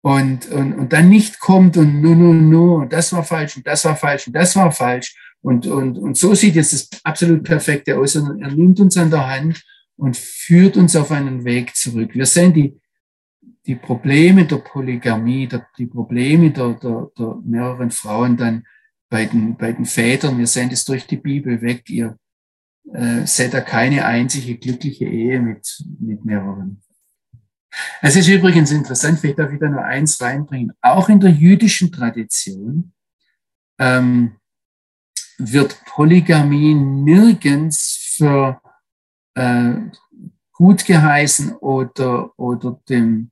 und, und, und dann nicht kommt und nur, nur, nur, und das war falsch und das war falsch und das war falsch. Und, und, und so sieht jetzt das absolut Perfekte aus, sondern er nimmt uns an der Hand und führt uns auf einen Weg zurück. Wir sehen die, die Probleme der Polygamie, der, die Probleme der, der, der mehreren Frauen dann bei den, bei den Vätern. Wir sehen das durch die Bibel weg. Ihr äh, seht da keine einzige glückliche Ehe mit, mit mehreren es ist übrigens interessant, vielleicht darf ich da nur eins reinbringen. Auch in der jüdischen Tradition ähm, wird Polygamie nirgends für äh, gut geheißen oder, oder dem,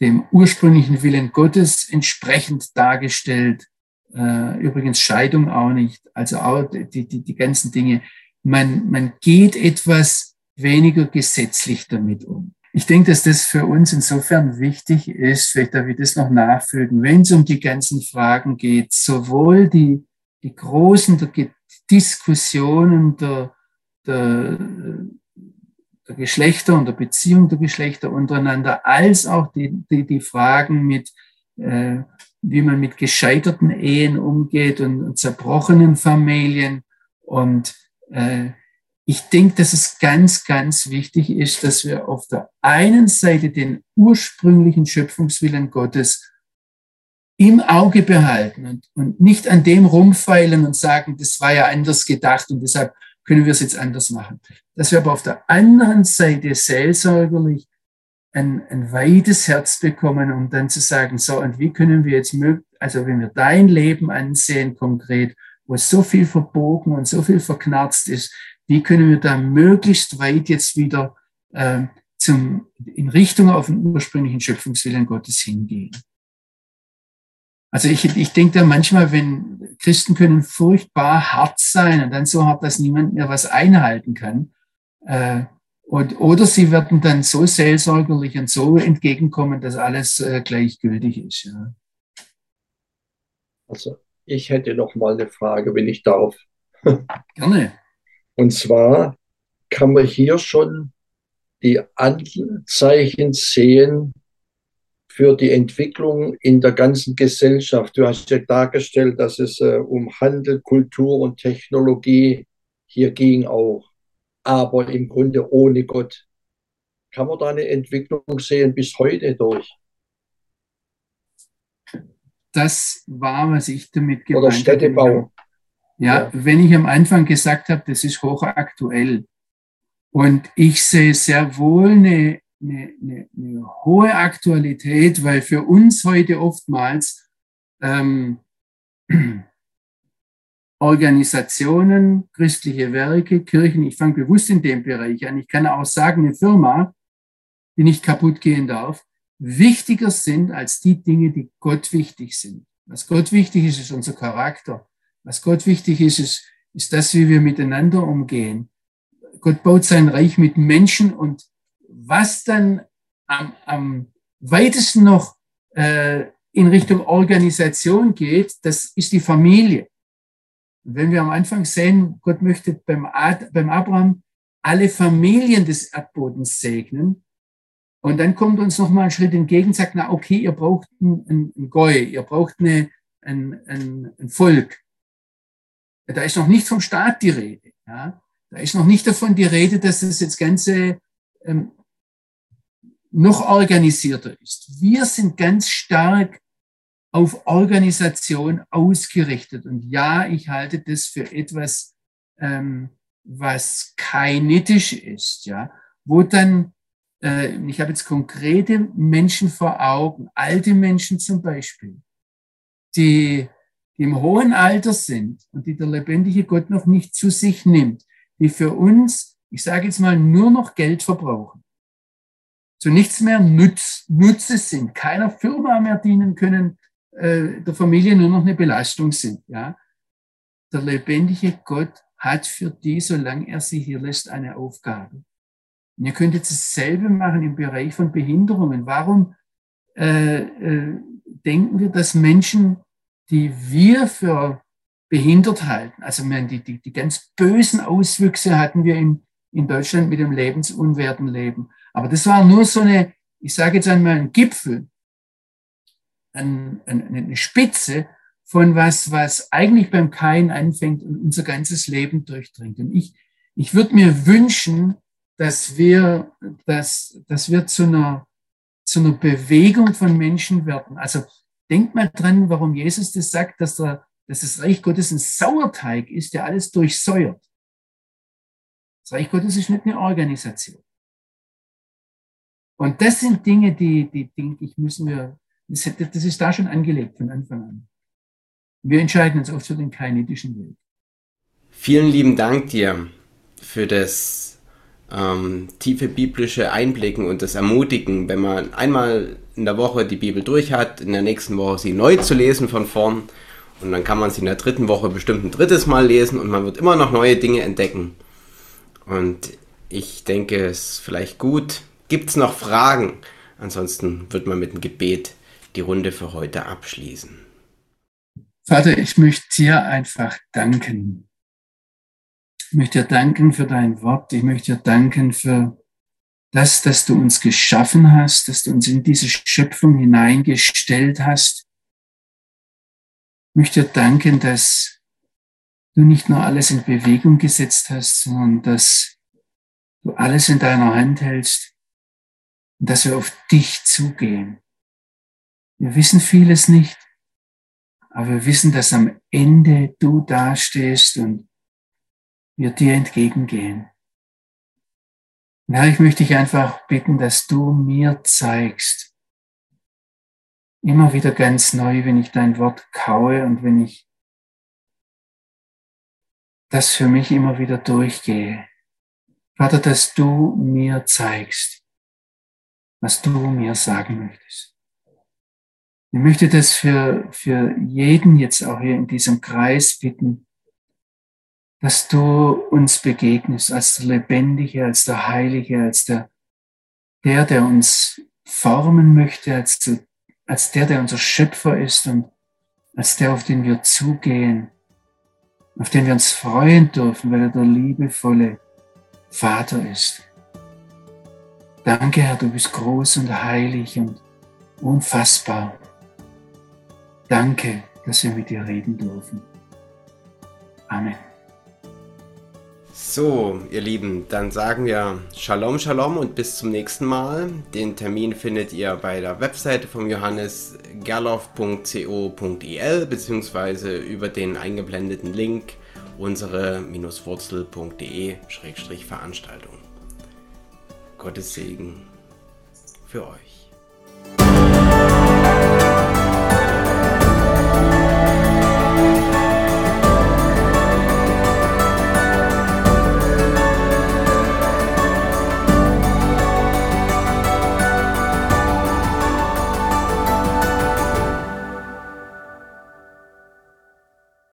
dem ursprünglichen Willen Gottes entsprechend dargestellt. Äh, übrigens Scheidung auch nicht. Also auch die, die, die ganzen Dinge. Man, man geht etwas weniger gesetzlich damit um. Ich denke, dass das für uns insofern wichtig ist, vielleicht darf ich das noch nachfügen, wenn es um die ganzen Fragen geht, sowohl die, die großen der Diskussionen der, der, der Geschlechter und der Beziehung der Geschlechter untereinander, als auch die, die, die Fragen mit, äh, wie man mit gescheiterten Ehen umgeht und, und zerbrochenen Familien. Und äh, ich denke, dass es ganz, ganz wichtig ist, dass wir auf der einen Seite den ursprünglichen Schöpfungswillen Gottes im Auge behalten und, und nicht an dem rumfeilen und sagen, das war ja anders gedacht und deshalb können wir es jetzt anders machen. Dass wir aber auf der anderen Seite seelsorgerlich ein, ein weites Herz bekommen, um dann zu sagen, so, und wie können wir jetzt, also wenn wir dein Leben ansehen konkret, wo so viel verbogen und so viel verknarzt ist, wie können wir da möglichst weit jetzt wieder äh, zum, in Richtung auf den ursprünglichen Schöpfungswillen Gottes hingehen. Also ich, ich denke da manchmal, wenn Christen können furchtbar hart sein und dann so hart, dass niemand mehr was einhalten kann. Äh, und, oder sie werden dann so seelsorgerlich und so entgegenkommen, dass alles äh, gleichgültig ist. Ja. Also ich hätte noch mal eine Frage, wenn ich darf. Gerne. Und zwar kann man hier schon die Anzeichen sehen für die Entwicklung in der ganzen Gesellschaft. Du hast ja dargestellt, dass es äh, um Handel, Kultur und Technologie hier ging auch, aber im Grunde ohne Gott. Kann man da eine Entwicklung sehen bis heute durch? Das war, was ich damit gemeint habe. Oder Städtebau. Ja, ja, wenn ich am Anfang gesagt habe, das ist hochaktuell. Und ich sehe sehr wohl eine, eine, eine, eine hohe Aktualität, weil für uns heute oftmals ähm, Organisationen, christliche Werke, Kirchen, ich fange bewusst in dem Bereich an, ich kann auch sagen, eine Firma, die nicht kaputt gehen darf, wichtiger sind als die Dinge, die Gott wichtig sind. Was Gott wichtig ist, ist unser Charakter. Was Gott wichtig ist, ist, ist das, wie wir miteinander umgehen. Gott baut sein Reich mit Menschen und was dann am, am weitesten noch äh, in Richtung Organisation geht, das ist die Familie. Wenn wir am Anfang sehen, Gott möchte beim, Ad, beim Abraham alle Familien des Erdbodens segnen, und dann kommt uns noch mal ein Schritt entgegen, sagt, na okay, ihr braucht ein, ein Goy, ihr braucht eine, ein, ein, ein Volk. Da ist noch nicht vom Staat die Rede. Ja? Da ist noch nicht davon die Rede, dass das jetzt Ganze ähm, noch organisierter ist. Wir sind ganz stark auf Organisation ausgerichtet. Und ja, ich halte das für etwas, ähm, was kainitisch ist. Ja? wo dann, äh, ich habe jetzt konkrete Menschen vor Augen, alte Menschen zum Beispiel, die, die im hohen Alter sind und die der lebendige Gott noch nicht zu sich nimmt, die für uns, ich sage jetzt mal, nur noch Geld verbrauchen. So nichts mehr Nutz, Nutze sind, keiner Firma mehr dienen können, äh, der Familie nur noch eine Belastung sind. Ja? Der lebendige Gott hat für die, solange er sie hier lässt, eine Aufgabe. Und ihr könnt jetzt dasselbe machen im Bereich von Behinderungen. Warum äh, äh, denken wir, dass Menschen, die wir für behindert halten, also die, die, die ganz bösen Auswüchse hatten wir in, in Deutschland mit dem lebensunwerten Leben. Aber das war nur so eine, ich sage jetzt einmal, ein Gipfel, ein, ein, eine Spitze von was, was eigentlich beim Kain anfängt und unser ganzes Leben durchdringt. Und ich, ich würde mir wünschen, dass wir, dass, dass wir zu einer, zu einer Bewegung von Menschen werden. Also denkt mal dran, warum Jesus das sagt, dass, der, dass das Reich Gottes ein Sauerteig ist, der alles durchsäuert. Das Reich Gottes ist nicht eine Organisation. Und das sind Dinge, die, die denke ich, müssen wir, das, ist da schon angelegt von Anfang an. Wir entscheiden uns auch für den kainitischen Weg. Vielen lieben Dank dir für das ähm, tiefe biblische Einblicken und das Ermutigen, wenn man einmal in der Woche die Bibel durch hat, in der nächsten Woche sie neu zu lesen von vorn und dann kann man sie in der dritten Woche bestimmt ein drittes Mal lesen und man wird immer noch neue Dinge entdecken. Und ich denke, es ist vielleicht gut. Gibt es noch Fragen? Ansonsten wird man mit dem Gebet die Runde für heute abschließen. Vater, ich möchte dir einfach danken. Ich möchte dir danken für dein Wort. Ich möchte dir danken für das, dass du uns geschaffen hast, dass du uns in diese Schöpfung hineingestellt hast. Ich möchte dir danken, dass du nicht nur alles in Bewegung gesetzt hast, sondern dass du alles in deiner Hand hältst und dass wir auf dich zugehen. Wir wissen vieles nicht. Aber wir wissen, dass am Ende du dastehst und wir dir entgegengehen. Und Herr, ich möchte dich einfach bitten, dass du mir zeigst, immer wieder ganz neu, wenn ich dein Wort kaue und wenn ich das für mich immer wieder durchgehe. Vater, dass du mir zeigst, was du mir sagen möchtest. Ich möchte das für, für jeden jetzt auch hier in diesem Kreis bitten, dass du uns begegnest als der Lebendige, als der Heilige, als der, der, der uns formen möchte, als, als der, der unser Schöpfer ist und als der, auf den wir zugehen, auf den wir uns freuen dürfen, weil er der liebevolle Vater ist. Danke, Herr, du bist groß und heilig und unfassbar. Danke, dass wir mit dir reden dürfen. Amen. So, ihr Lieben, dann sagen wir Shalom, Shalom und bis zum nächsten Mal. Den Termin findet ihr bei der Webseite von Johannes gerloff.co.il beziehungsweise über den eingeblendeten Link unsere-wurzel.de-veranstaltung. Gottes Segen für euch.